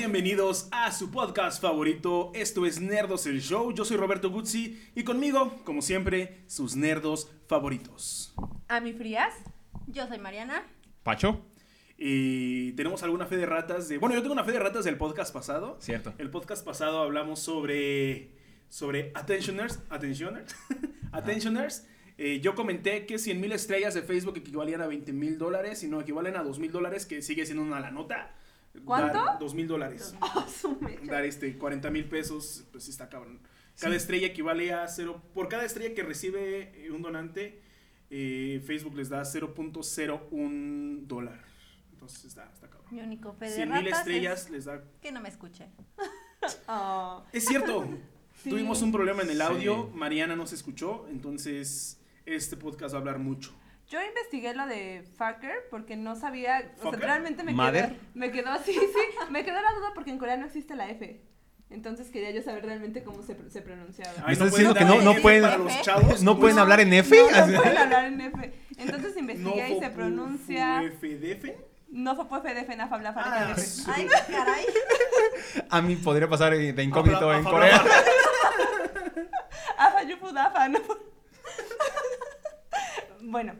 bienvenidos a su podcast favorito. Esto es Nerdos el Show. Yo soy Roberto Guzzi y conmigo, como siempre, sus nerdos favoritos. Ami Frías. Yo soy Mariana. Pacho. Y tenemos alguna fe de ratas de... Bueno, yo tengo una fe de ratas del podcast pasado. Cierto. El podcast pasado hablamos sobre... Sobre attentioners. Attentioners. attentioners. Eh, yo comenté que 100 mil estrellas de Facebook equivalían a 20 mil dólares y no equivalen a 2 mil dólares, que sigue siendo una la nota. ¿Cuánto? 2 mil dólares. Mecha. Dar este 40 mil pesos, pues sí está cabrón. Cada estrella equivale a cero. Por cada estrella que recibe eh, un donante, eh, Facebook les da 0.01 dólar. Entonces está, está cabrón. Mi único fe de 100 mil estrellas es les da. que no me escuche. Oh, Es cierto. Sí. Tuvimos un problema en el audio. Sí. Mariana no se escuchó. Entonces, este podcast va a hablar mucho. Yo investigué lo de fucker porque no sabía, o sea, realmente me ¿Mother? quedó, me quedó así, sí, me quedó la duda porque en Corea no existe la F. Entonces quería yo saber realmente cómo se, se pronunciaba. Ay, estás diciendo que no- pueden- para los chavos, ¿No pueden hablar en F? No, pueden hablar en F. Entonces no investigué y se pronuncia FDF. no fue FDF na fabla Ah, de sí. Ay, caray. A mí podría pasar de incógnito en Corea. Afa yufu dafa, no. Bueno,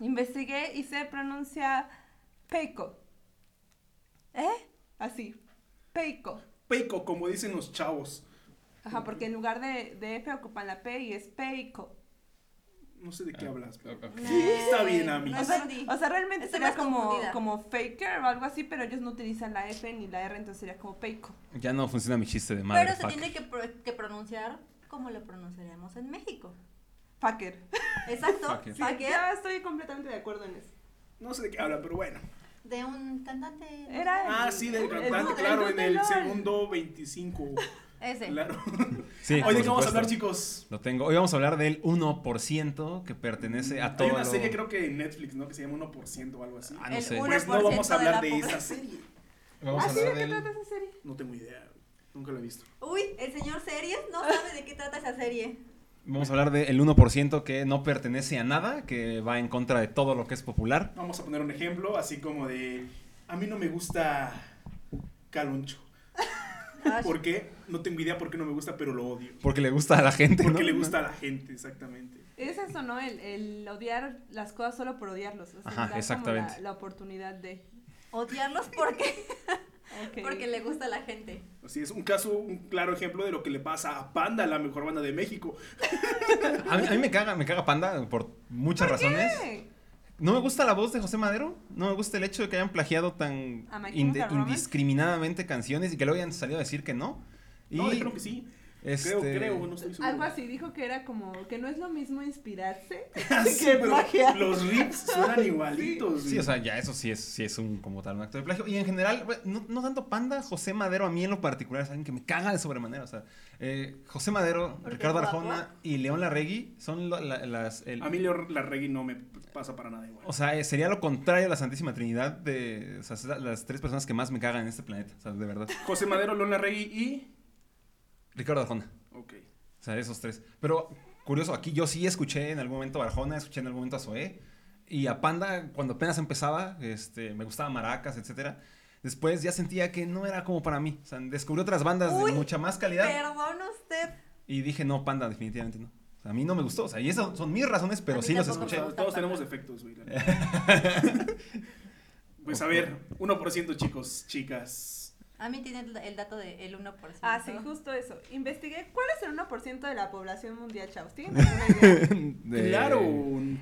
investigué y se pronuncia Peiko. ¿Eh? Así. Peiko. Peiko, como dicen los chavos. Ajá, porque en lugar de, de F ocupan la P y es Peiko. No sé de qué hablas. pero- ok. Está bien, Ami. No O sea, entendí. o sea, realmente Estoy sería como, como faker o algo así, pero ellos no utilizan la F ni la R, entonces sería como Peiko. Ya no funciona mi chiste de madre. Pero se tiene que, pro- que pronunciar como lo pronunciaríamos en México. Fucker. Exacto. Fucker. Sí, Fucker ya estoy completamente de acuerdo en eso. No sé de qué habla, pero bueno. de un cantante. Era sé. Ah, sí, del El- cantante, el- claro, el en el segundo 25. Ese. Claro. Sí, Oye, por ¿qué vamos a hablar, chicos? Lo tengo. Hoy vamos a hablar del 1% que pertenece a todo Hay una lo- serie, creo que en Netflix, ¿no? Que se llama 1% o algo así. Ah, no El sé. Pues no vamos a 1% de hablar la de esa serie. Vamos a ¿Ah, sí? ¿De qué del... trata esa serie? No tengo idea. Nunca la he visto. Uy, el señor Series no sabe de qué trata esa serie. Vamos a hablar del 1% que no pertenece a nada, que va en contra de todo lo que es popular. Vamos a poner un ejemplo, así como de. A mí no me gusta Caloncho. ¿Por qué? No tengo idea por qué no me gusta, pero lo odio. Porque le gusta a la gente, Porque ¿no? le gusta a la gente, exactamente. Es eso, ¿no? El, el odiar las cosas solo por odiarlos. O sea, Ajá, exactamente. La, la oportunidad de. Odiarlos porque, Porque le gusta a la gente. Así es un caso, un claro ejemplo de lo que le pasa a Panda, la mejor banda de México. A mí, a mí me caga, me caga Panda por muchas razones. ¿Qué? No me gusta la voz de José Madero. No me gusta el hecho de que hayan plagiado tan indiscriminadamente canciones y que luego hayan salido a decir que no. Y No, creo que sí. Este, Creo, creo, no estoy seguro. Algo así, dijo que era como que no es lo mismo inspirarse Sí, que plagiar. los riffs suenan igualitos. Sí, o sea, ya eso sí es, sí es un como tal un acto de plagio. Y en general, no, no tanto Panda, José Madero, a mí en lo particular es alguien que me caga de sobremanera. O sea, eh, José Madero, ¿Porque Ricardo? Arjona y León Larregui son lo- la- las. el- A mí Leo Larregui no me pasa para nada igual. o sea, eh, sería lo contrario a la Santísima Trinidad de o sea, las tres personas que más me cagan en este planeta. O sea, de verdad. José Madero, León Larregui y... Ricardo Arjona. Ok. O sea, esos tres. Pero curioso, aquí yo sí escuché en algún momento a Arjona, escuché en algún momento a Zoé. Y a Panda, cuando apenas empezaba, este, me gustaba Maracas, etcétera. Después ya sentía que no era como para mí. O sea, descubrí otras bandas Uy, de mucha más calidad. Perdón usted. Y dije, no, Panda, definitivamente no. O sea, a mí no me gustó. O sea, y esas son mis razones, pero sí los tampoco escuché. Todos, Panda. tenemos defectos, güey. pues a ver, 1% chicos, chicas. A mí tiene el, el dato del 1%. Ah, sí, justo eso. Investigué cuál es el 1% de la población mundial, chavos. ¿Tienen alguna idea? De- Claro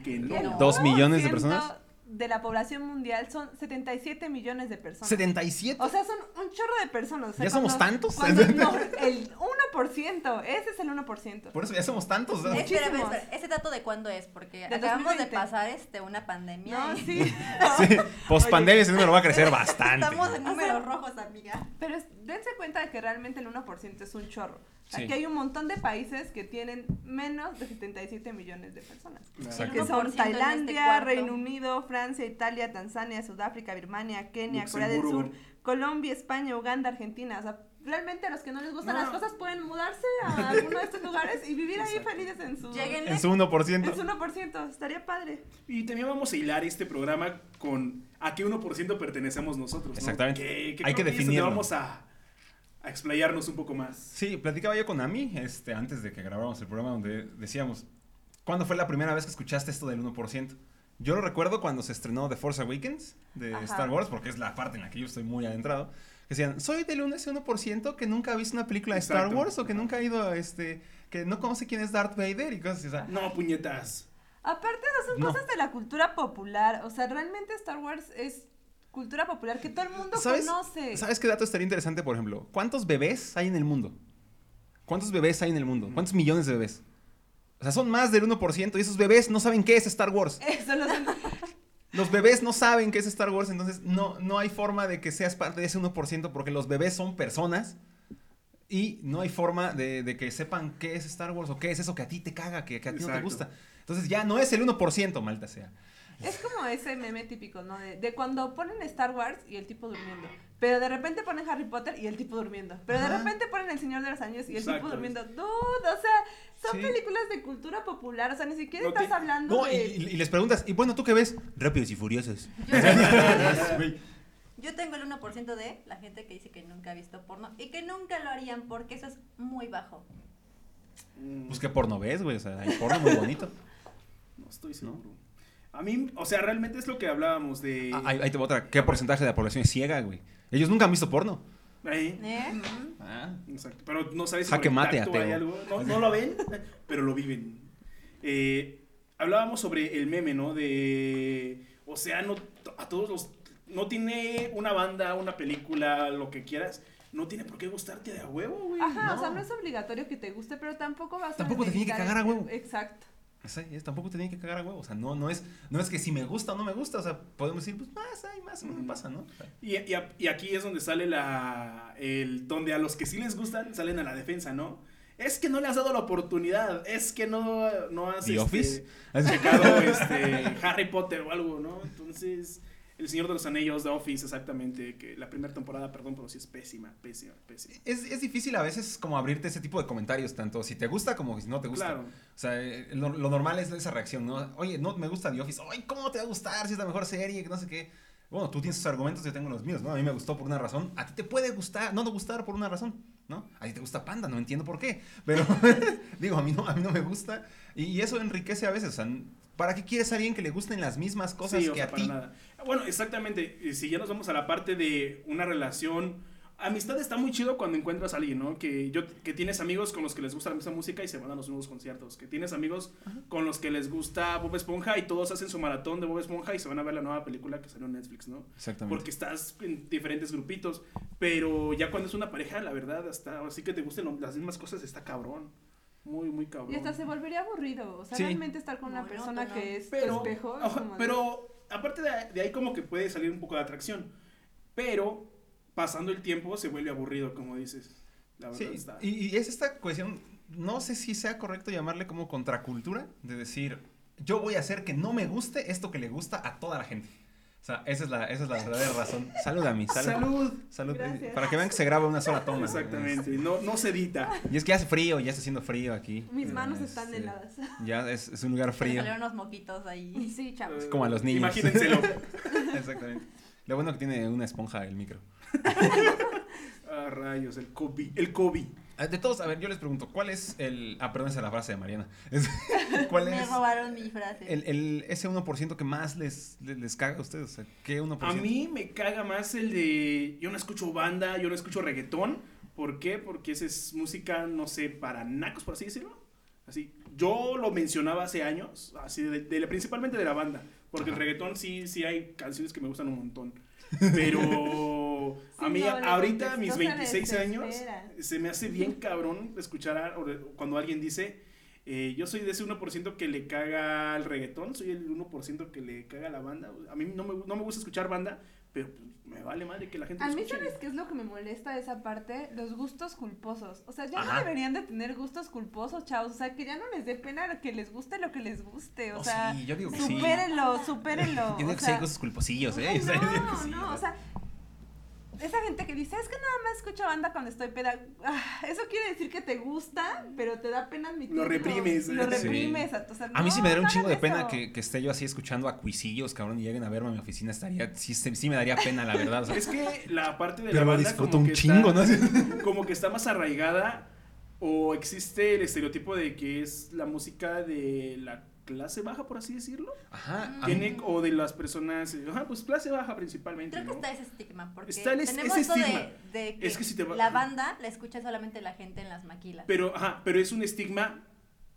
que no. ¿Dos millones de 1% personas? De la población mundial son 77 millones de personas. 77. O sea, son un chorro de personas. o sea, ¿Ya somos tantos? cuando no, el 1%, ese es el 1%. Por eso ya somos tantos. ¿no? Es- Espera, espera, ¿Ese dato de cuándo es? Porque De acabamos 2020. de pasar este, una pandemia. No, y sí. Sí, post pandemia ese número va a crecer bastante. Estamos en O sea, números rojos, amiga. Pero es- dense cuenta de que realmente el 1% es un chorro. Sí. Aquí hay un montón de países que tienen menos de 77 millones de personas. Claro. Que 1% son este Tailandia. Reino Unido, Francia, Italia, Tanzania, Sudáfrica, Birmania, Kenia, Corea del Sur. Colombia, España, Uganda, Argentina. O sea, realmente a los que no les gustan No. las cosas pueden mudarse a alguno de estos lugares y vivir ahí felices en su... En su 1%. En su 1%, estaría padre. Y también vamos a hilar este programa con a qué 1% pertenecemos nosotros. ¿no? Exactamente. Que- que Hay que definirlo. Vamos a, a explayarnos un poco más. Sí, platicaba yo con Ami este, antes de que grabáramos el programa donde decíamos, ¿cuándo fue la primera vez que escuchaste esto del 1%? Yo lo recuerdo cuando se estrenó The Force Awakens de Ajá. Star Wars, porque es la parte en la que yo estoy muy adentrado. Que decían, soy del 1 ese 1% que nunca ha visto una película de Star Exacto. Wars o que nunca ha ido a este, que no conoce quién es Darth Vader y cosas así. O sea, No, puñetas. Aparte, no son No. cosas de la cultura popular. O sea, realmente Star Wars es cultura popular que todo el mundo ¿Sabes, conoce. ¿Sabes qué dato estaría interesante, por ejemplo? ¿Cuántos bebés hay en el mundo? ¿Cuántos bebés hay en el mundo? ¿Cuántos millones de bebés? O sea, son más del 1% y esos bebés no saben qué es Star Wars. Eso lo sé. Los bebés no saben qué es Star Wars, entonces no, no hay forma de que seas parte de ese 1% porque los bebés son personas y no hay forma de, de que sepan qué es Star Wars o qué es eso que a ti te caga, que, que a ti no te Exacto. gusta. Entonces ya no es el 1%, malta sea. Es como ese meme típico, ¿no? De, de cuando ponen Star Wars y el tipo durmiendo. Pero de repente ponen Harry Potter y el tipo durmiendo. Pero de repente ponen El Señor de los Años y el tipo durmiendo. Dude, o sea, son Sí. películas de cultura popular. O sea, ni siquiera No te- estás hablando No, y, de. y- y les preguntas, y bueno, ¿tú qué ves? Rápidos y furiosos. Yo, tengo el 1% de la gente que dice que nunca ha visto porno y que nunca lo harían porque eso es muy bajo. Pues qué porno ves, güey, o sea, hay porno muy bonito. no estoy seguro. A mí, o sea, realmente es lo que hablábamos de... Ah, ahí, ahí te va otra, ¿qué porcentaje de la población es ciega, güey? Ellos nunca han visto porno. Ahí. ¿Eh? Ah. Exacto. Pero no sabes si Jaque mate, tacto hay algo. No, no lo ven, pero lo viven. Eh, hablábamos sobre el meme, ¿no? De. O sea, no, a todos los. No tiene una banda, una película, lo que quieras. No tiene por qué gustarte de a huevo, güey. Ajá, o sea, no. es obligatorio que te guste, pero tampoco vas a. Tampoco te tiene que cagar a huevo. Exacto. Tampoco te que cagar a huevo. O sea, no, no, es, no es que si me gusta o no me gusta. O sea, podemos decir, pues más, hay más, o menos Ujú. pasa, ¿no? Y, y aquí es donde sale la. El, donde a los que sí les gustan salen a la defensa, ¿no? Es que no le has dado la oportunidad. Es que no, no has. ¿The este, Office? checado este, Harry Potter o algo, ¿no? Entonces, El Señor de los Anillos, The Office, exactamente, que la primera temporada, perdón, pero sí es pésima, pésima, pésima. Es, es difícil a veces como abrirte ese tipo de comentarios, tanto si te gusta como si no te gusta. Claro. O sea, eh, lo, lo normal es esa reacción, ¿no? Oye, no me gusta The Office. Ay, ¿cómo te va a gustar si es la mejor serie? Que no sé qué. Bueno, tú tienes tus argumentos, yo tengo los míos, ¿no? A mí me gustó por una razón. A ti te puede gustar, no te gustar por una razón, ¿no? A ti te gusta Panda, no entiendo por qué. Pero, digo, a mí, no, a mí no me gusta. Y, y eso enriquece a veces. O sea, ¿para qué quieres a alguien que le gusten las mismas cosas Sí, o que sea, a ti? nada. Bueno, exactamente. Si ya nos vamos a la parte de una relación. Amistad está muy chido cuando encuentras a alguien, ¿no? Que, yo, que tienes amigos con los que les gusta la misma música y se van a los nuevos conciertos. Que tienes amigos con los que les gusta Bob Esponja y todos hacen su maratón de Bob Esponja y se van a ver la nueva película que salió en Netflix, ¿no? Exactamente. Porque estás en diferentes grupitos. Pero ya cuando es una pareja, la verdad, hasta así que te gusten las mismas cosas, está cabrón. Muy, muy cabrón. Y hasta se volvería aburrido. O sea, Sí. realmente estar con una persona que es pero, tu espejo. es pero aparte de, de ahí como que puede salir un poco de atracción. Pero pasando el tiempo se vuelve aburrido, como dices. La verdad Sí, está. y, y es esta cuestión, no sé si sea correcto llamarle como contracultura, de decir, yo voy a hacer que no me guste esto que le gusta a toda la gente. O sea, esa es la, esa es la verdadera razón. Salud a mí, salud. Salud. Salud. Gracias. Para que vean que se graba una sola toma. Exactamente. No, no se edita. Y es que hace frío, ya está haciendo frío aquí. Mis manos están Este, heladas. Ya es, es un lugar frío. salieron unos moquitos ahí. Sí, chavos. Eh, como a los niños. Imagínenselo. Exactamente. Lo bueno que tiene una esponja el micro. ah, rayos, el COVID. El COVID. Ah, De todos, a ver, yo les pregunto, ¿cuál es el... Ah, perdón, esa es la frase de Mariana. Es- ¿Cuál Me es robaron mi frase. el, el- ese 1% que más les, les, les caga a ustedes? O sea, ¿qué 1%? A mí me caga más el de. Yo no escucho banda, yo no escucho reggaetón. ¿Por qué? Porque esa es música, no sé, para nacos, por así decirlo. Así. Yo lo mencionaba hace años, así de, de- principalmente de la banda. Porque el reggaetón sí, sí hay canciones que me gustan un montón. Pero a mí, no, ahorita, contestó, mis se 26 años, se me hace bien cabrón escuchar a- cuando alguien dice. eh, yo soy de ese 1% que le caga el reggaetón, soy el 1% que le caga la banda. A mí no me, no me gusta escuchar banda, pero pues, me vale madre que la gente A mí, escuche. ¿sabes qué es lo que me molesta de esa parte? Los gustos culposos. O sea, ya Ajá. no deberían de tener gustos culposos, chavos. O sea, que ya no les dé pena que les guste lo que les guste. O Oh, sea, sí, yo digo que sí. supérenlo, supérenlo. Yo digo o que sí sea, hay cosas culposillos, ¿eh? ay, O sea, no, sí, no, o sea, esa gente que dice, es que nada más escucho banda cuando estoy peda. Ah, eso quiere decir que te gusta, pero te da pena admitirlo. Lo reprimes. Lo Sí. reprimes. o sea, A mí sí me daría un chingo de pena que, que esté yo así escuchando a cuisillos, cabrón, y lleguen a verme a mi oficina. Estaría, sí, sí, me daría pena, la verdad. o sea, Es que la parte de pero la banda disfruto como un que chingo, está, ¿no? Como que está más arraigada o existe el estereotipo de que es la música de la clase baja, por así decirlo. Ajá. Tiene, o de las personas, ajá, pues clase baja principalmente, Creo que está ese estigma, porque Está el tenemos ese estigma. de, de que, Es que si te va- la banda la escucha solamente la gente en las maquilas. Pero, ajá, pero es un estigma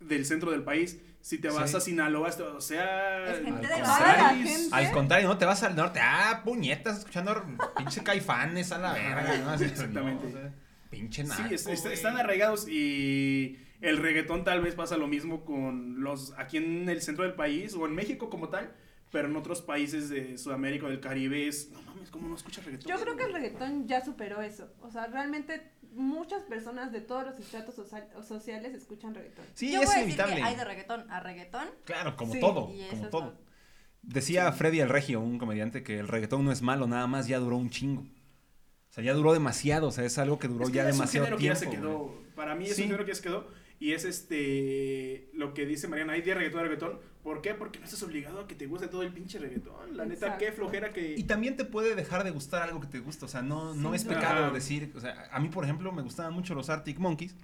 del centro del país. Si te vas Sí. a Sinaloa, o sea, Es gente de al la contrario, gente. Al contrario, no te vas al norte. Ah, puñetas, escuchando pinche caifanes a la verga, ¿no? Así, Exactamente. no, o sea, pinche Sí, es- es- güey. están arraigados y el reggaetón tal vez pasa lo mismo con los aquí en el centro del país o en México como tal, pero en otros países de Sudamérica o del Caribe es, no mames, ¿cómo no escuchas reggaetón? Yo creo que el reggaetón ya superó eso. O sea, realmente muchas personas de todos los estratos social- sociales escuchan reggaetón. Sí, Yo es voy a decir inevitable. que hay de reggaetón a reggaetón. Claro, como Sí, todo, como todo. todo. Decía Freddy el Regio, un comediante, que el reggaetón no es malo, nada más ya duró un chingo. O sea, ya duró demasiado, o sea, es algo que duró Es que ya demasiado género tiempo. que ya se quedó. Para mí es Sí. un género que ya se quedó y es este lo que dice Mariana, hay de reggaetón a reggaetón. ¿Por qué? Porque no estás obligado a que te guste todo el pinche reggaetón. La neta, qué flojera que Y también te puede dejar de gustar algo que te gusta, o sea, no, no es pecado Ajá. decir, o sea, a mí por ejemplo me gustaban mucho los Arctic Monkeys.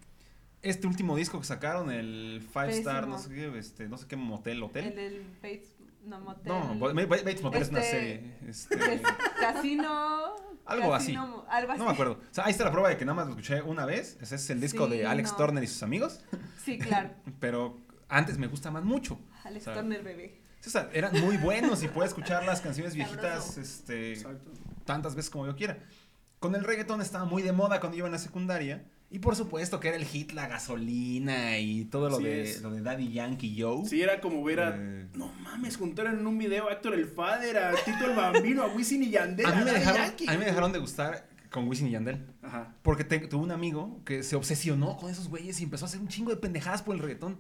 Este último disco que sacaron, el Five Star, no sé qué, este, no sé qué motel, hotel. El del Bates, no, motel. No, Ba- Ba- Bates Motel es una serie. este, es casino. Algo casino, Algo así. no me acuerdo. O sea, ahí está la prueba de que nada más lo escuché una vez. Ese es el disco Sí, de Alex no. Turner y sus amigos. Sí, claro. Pero antes me gusta más mucho. Alex O sea, Turner bebé. O sea, eran muy buenos y puedes escuchar las canciones viejitas este, Exacto. tantas veces como yo quiera. Con el reggaetón estaba muy de moda cuando iba en la secundaria. Y por supuesto que era el hit La Gasolina y todo lo Así de, es. lo de Daddy Yankee Joe. Sí, era como ver a. Eh. No mames, juntaron en un video a Héctor el Fader, a Tito el Bambino, a Wisin y Yandel. a, mí me Daddy dejaron, Yankee. a mí me dejaron de gustar con Wisin y Yandel. Ajá. Porque te- tuve un amigo que se obsesionó con esos güeyes y empezó a hacer un chingo de pendejadas por el reggaetón.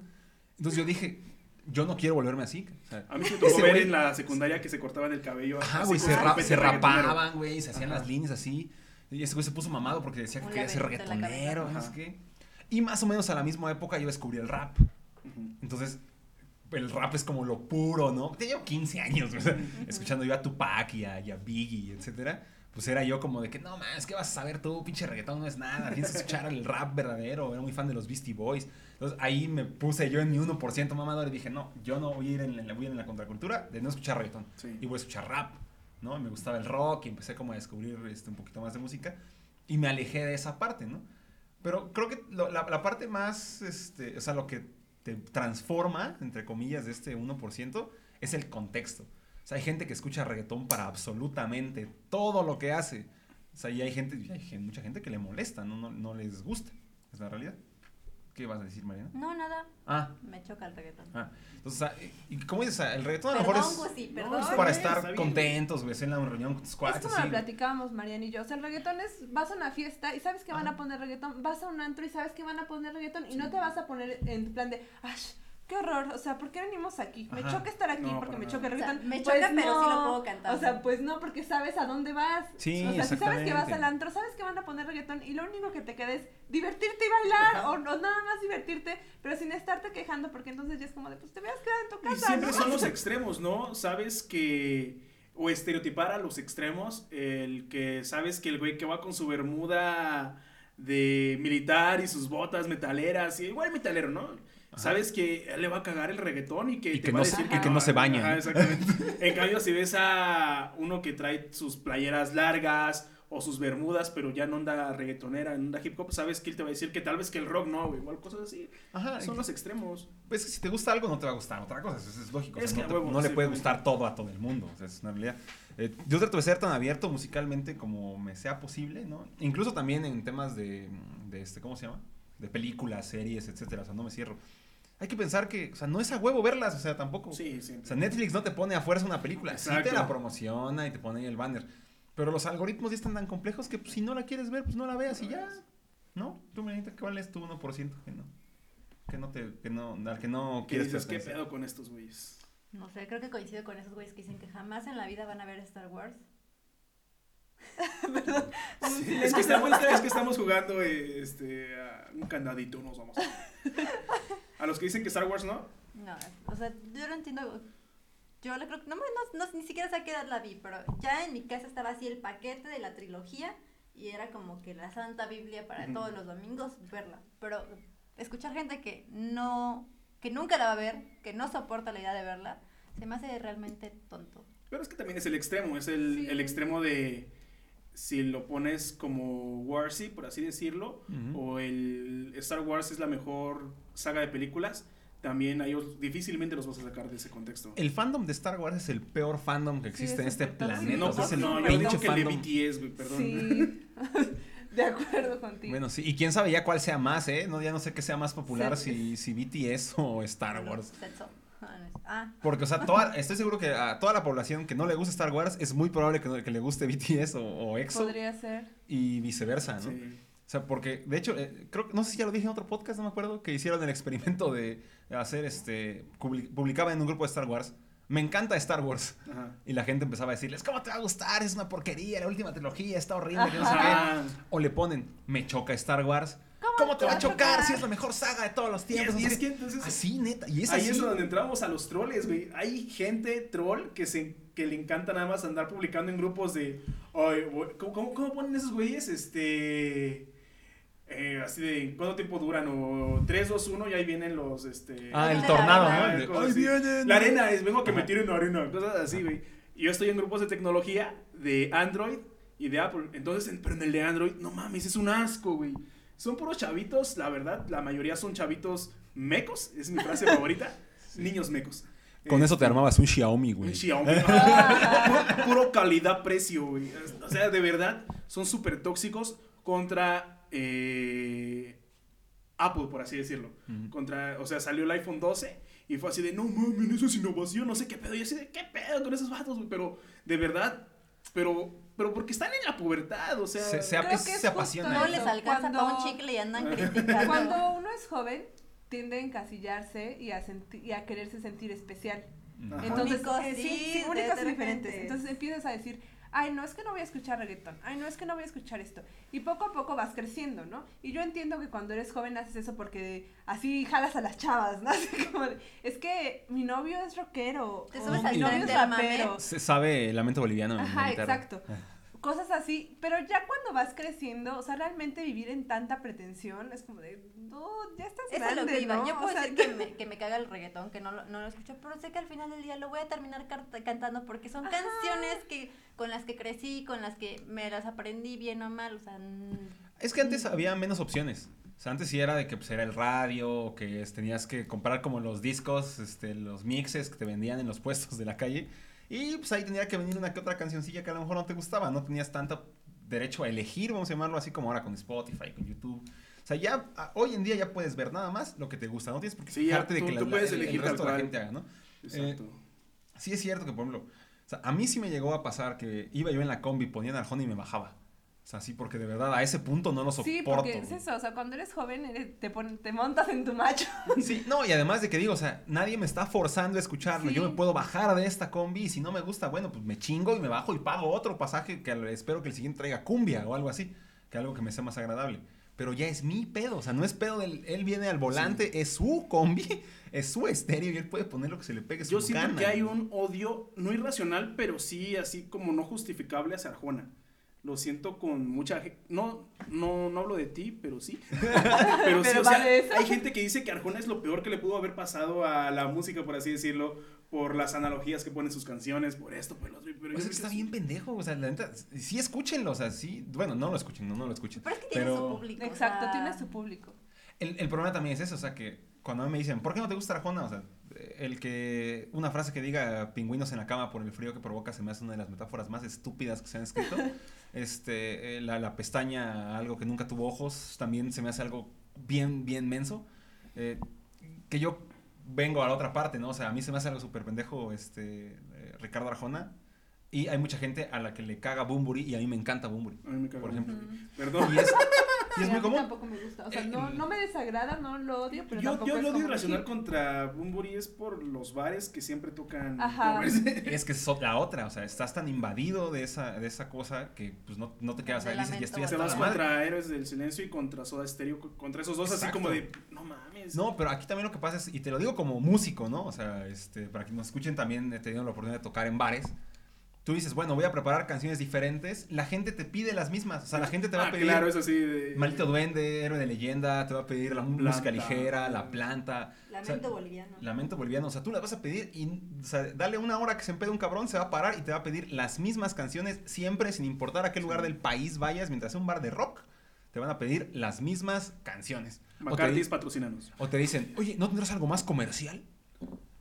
Entonces yo dije, yo no quiero volverme así. O sea, A mí se me tocó ver güey- en la secundaria que se cortaban el cabello. Ajá, güey, se, ra- se rapaban, güey, se hacían Ajá. las líneas así. Y ese güey se puso mamado porque decía que Un quería ser reggaetonero, no sé qué. Y más o menos a la misma época yo descubrí el rap. Entonces, el rap es como lo puro, ¿no? Tenía 15 años, o sea, escuchando yo a Tupac y a, y a Biggie, etcétera. Pues era yo como de que, no, man, es que vas a saber tú, pinche reggaetón no es nada, tienes que escuchar el rap verdadero. Era muy fan de los Beastie Boys. Entonces ahí me puse yo en mi 1% mamador y dije, no, yo no voy a ir en la, voy a ir en la contracultura de no escuchar reggaetón. Sí. Y voy a escuchar rap, ¿no? Me gustaba el rock y empecé como a descubrir este, un poquito más de música y me alejé de esa parte, ¿no? Pero creo que la, la parte más, este, o sea, lo que te transforma, entre comillas, de este 1% es el contexto. O sea, hay gente que escucha reggaetón para absolutamente todo lo que hace. O sea, y hay gente, y mucha gente que le molesta, ¿no? No, no les gusta. Es la realidad. ¿Qué vas a decir, Mariana? No, nada. Ah, Me choca el reggaetón. ah. Entonces, o sea, y como dices, sea, el reggaetón a lo mejor es, No, perdón. es está para estar contentos, güey, en la reunión con tus Es cuates. como así. lo platicábamos Mariana y yo. O sea, el reggaetón es, vas a una fiesta y sabes que van Ah. a poner reggaetón, vas a un antro y sabes que van a poner reggaetón y no te vas a poner en tu plan de, ¡ay, qué horror! O sea, ¿por qué venimos aquí? Me Ajá. choca estar aquí No, porque me choca el O sea, reggaetón. me Pues choca, pero sí lo no. puedo cantar. O sea, pues no, porque sabes a dónde vas. Sí, o sea, si sabes que vas al antro, sabes que van a poner reggaetón y lo único que te queda es divertirte y bailar o, o nada más divertirte, pero sin estarte quejando porque entonces ya es como de, pues te hubieras quedado en tu Y casa, siempre ¿no? son los extremos, ¿no? Sabes que. O estereotipar a los extremos. El que sabes que el güey que va con su bermuda de militar y sus botas metaleras. Y igual metalero, ¿no? Ajá. Sabes que le va a cagar el reggaetón y que Y te que va no a se- decir y que no se baña, Ajá, ¿no? exactamente. en cambio, si ves a uno que trae sus playeras largas o sus bermudas, pero ya no anda reggaetonera, no anda hip hop, sabes que él te va a decir que tal vez que el rock no, güey, igual cosas así. Ajá, Son los extremos. Pues que si te gusta algo no te va a gustar otra cosa, eso es lógico. o sea, Es no, te- le puede gustar todo a todo el mundo, o sea, es una realidad. Eh, yo trato de ser tan abierto musicalmente como me sea posible, ¿no? Incluso también en temas de, de este, ¿cómo se llama? De películas, series, etcétera, o sea, no me cierro. Hay que pensar que, o sea, no es a huevo verlas, o sea, tampoco. Sí, sí. O sea, Netflix no te pone a fuerza una película, sí te Exacto. la promociona y te pone ahí el banner. Pero los algoritmos ya están tan complejos que pues, si no la quieres ver, pues no la veas y ya. ¿No? Tú, Menita, ¿cuál es tu 1% que no? Que no te, que no, al que no ¿Qué quieres dices? ¿Qué pedo con estos güeyes? No sé, creo que coincido con esos güeyes que dicen que jamás en la vida van a ver Star Wars. Sí, es, que estamos, es que estamos jugando este, a un candadito, nos vamos. A los que dicen que Star Wars no. No, o sea, yo no entiendo. Yo le creo que no, no, no- ni siquiera sé a qué edad la vi, pero ya en mi casa estaba así el paquete de la trilogía y era como que la Santa Biblia para Ujú. todos los domingos verla. Pero escuchar gente que no, que nunca la va a ver, que no soporta la idea de verla, se me hace realmente tonto. Pero es que también es el extremo, es el, Sí. el extremo de si lo pones como Warsy, por así decirlo, o el Star Wars es la mejor saga de películas, también a ellos difícilmente los vas a sacar de ese contexto. El fandom de Star Wars es el peor fandom que existe en es este planeta. no, o sea, es pues, el no, yo digo que el de fandom. BTS, güey, perdón. Sí. de acuerdo contigo. Bueno, sí, y quién sabe ya cuál sea más, ¿eh? No, ya no sé qué sea más popular, Sí. si, si BTS o Star Wars. Setso. Ah, no es- Ah, Porque, o sea, toda, estoy seguro que a toda la población que no le gusta Star Wars es muy probable que, no- que le guste BTS o, o EXO Podría ser. y viceversa, ¿no? Sí. O sea, porque, de hecho, eh, creo que, no sé si ya lo dije en otro podcast, no me acuerdo, que hicieron el experimento de hacer, este, publi- publicaban en un grupo de Star Wars, me encanta Star Wars. Ajá. Y la gente empezaba a decirles, ¿cómo te va a gustar? Es una porquería, la última trilogía está horrible, que no sé qué. O le ponen, me choca Star Wars. ¿Cómo, te va a chocar si es la mejor saga de todos los Y tiempos? es, y es que qué. entonces Así, neta. Y es ahí así. es donde entramos a los troles, güey. Hay gente troll que se que le encanta nada más andar publicando en grupos de ay, ¿cómo, cómo, cómo ponen esos güeyes? Este eh, así de ¿cuánto tiempo duran? O 3, 2, 1 y ahí vienen los este Ah, el Ah, tornado, ah, ¿no? De, cosas "Ay, así. vienen". La arena es vengo que me tiren arena, cosas así, güey. Y yo estoy en grupos de tecnología de Android y de Apple. Entonces, en- pero en el de Android, no mames, es un asco, güey. Son puros chavitos, la verdad, la mayoría son chavitos mecos, es mi frase favorita. Niños mecos. Con eso te Este, armabas un Xiaomi, un güey. Xiaomi. puro, puro calidad-precio, güey. O sea, de verdad, son súper tóxicos contra eh, Apple, por así decirlo. Contra, o sea, salió el iPhone 12 y fue así de, no mames, eso es innovación, no sé qué pedo. Y así de, ¿qué pedo con esos vatos, güey? Pero, de verdad, pero, pero porque están en la pubertad, o sea. Se, se, Creo es- que es se justo apasiona. no les alcanza Cuando- para un chicle y andan criticando. Cuando uno es joven, tiende a encasillarse y a, senti- y a quererse sentir especial. Ajá. Entonces, Únicos, eh, sí, sí, únicos y diferentes. Entonces empiezas a decir, ay, no, es que no voy a escuchar reggaetón, ay, no, es que no voy a escuchar esto. Y poco a poco vas creciendo, ¿no? Y yo entiendo que cuando eres joven haces eso porque así jalas a las chavas, ¿no? Así como de, es que mi novio es rockero, Te o mi novio es rapero. Se sabe el lamento boliviano. en Ajá, la guitarra. exacto. Cosas así, pero ya cuando vas creciendo, o sea, realmente vivir en tanta pretensión es como de, no, ya estás Eso es grande, lo que iba. ¿no? Yo O puedo sea, decir que me, que me caga el reggaetón, que no lo, no lo escucho, pero sé que al final del día lo voy a terminar cantando porque son Ajá. canciones que con las que crecí, con las que me las aprendí bien o mal, o sea, Es que antes había menos opciones. O sea, antes sí era de que pues, era el radio, que es- tenías que comprar como los discos, este, los mixes que te vendían en los puestos de la calle. Y pues ahí tenía que venir una que otra cancioncilla que a lo mejor no te gustaba. No tenías tanto derecho a elegir, vamos a llamarlo así como ahora con Spotify, con YouTube. O sea, ya a- hoy en día ya puedes ver nada más lo que te gusta. No tienes por qué Sí, de que la- tú la- puedes el- el, resto de la gente haga, ¿no? Exacto. Sí es cierto que, por ejemplo, o sea, a mí sí me llegó a pasar que iba yo en la combi, ponía en Arjona y me bajaba. O sea, sí, porque de verdad a ese punto no lo soporto. Sí, porque es eso, o sea, cuando eres joven eres- te, pon- te montas en tu macho. Sí, no, y además de que digo, o sea, nadie me está forzando a escucharlo. Sí. Yo me puedo bajar de esta combi y si no me gusta, bueno, pues me chingo y me bajo y pago otro pasaje que espero que el siguiente traiga cumbia o algo así, que algo que me sea más agradable. Pero ya es mi pedo, o sea, no es pedo del. Él viene al volante, es su combi, es su estéreo y él puede poner lo que se le pegue su Yo siento gana, que hay un odio no irracional, pero sí así como no justificable hacia Arjona. Lo siento con mucha gente. No, no, no hablo de ti, pero sí. Pero, sí, Pero o sea, eso. hay gente que dice que Arjona es lo peor que le pudo haber pasado a la música, por así decirlo, por las analogías que ponen sus canciones, por esto, por lo otro. Pero O yo sea, creo que está bien pendejo, o sea, la neta, sí escúchenlo, o sea, sí, bueno, no lo escuchen, no, no lo escuchen. pero es que tiene Pero- su público. o Exacto, sea, tiene su público. El, el problema también es eso, o sea, que cuando a mí me dicen, ¿por qué no te gusta Arjona? O sea, el que una frase que diga pingüinos en la cama por el frío que provoca se me hace una de las metáforas más estúpidas que se han escrito. este, eh, la, la pestaña, algo que nunca tuvo ojos, también se me hace algo bien, bien menso. Eh, que yo vengo a la otra parte, ¿no? O sea, a mí se me hace algo súper pendejo este, eh, Ricardo Arjona. Y hay mucha gente a la que le caga Bumburi y a mí me encanta Bumburi. A mí me caga por ejemplo. Perdón. Y es, Y es muy común. tampoco me gusta. O sea, Eh, no, no me desagrada, no lo odio, pero Yo, tampoco yo es lo odio hit. contra Bumburi es por los bares que siempre tocan Ajá. Es que es la otra, o sea, estás tan invadido de esa, de esa cosa que pues no, no te quedas ahí, dices, ya estoy Te hasta vas la madre. contra Héroes del Silencio y contra Soda Stereo, contra esos dos, Exacto. así como de, no mames. No, pero aquí también lo que pasa es, y te lo digo como músico, ¿no? O sea, este, para que nos escuchen también he tenido la oportunidad de tocar en bares. Tú dices, bueno, voy a preparar canciones diferentes, la gente te pide las mismas, o sea, la gente te va Ah, a pedir claro, es así de... Maldito Duende, Héroe de Leyenda, te va a pedir la Planta. música ligera, La Planta, Lamento O sea, boliviano. Lamento Boliviano, o sea, tú la vas a pedir y, o sea, dale una hora que se empede un cabrón, se va a parar y te va a pedir las mismas canciones siempre, sin importar a qué lugar del país vayas, mientras sea un bar de rock, te van a pedir las mismas canciones. McCarthy's patrocínanos. o te dicen, oye, ¿no tendrás algo más comercial?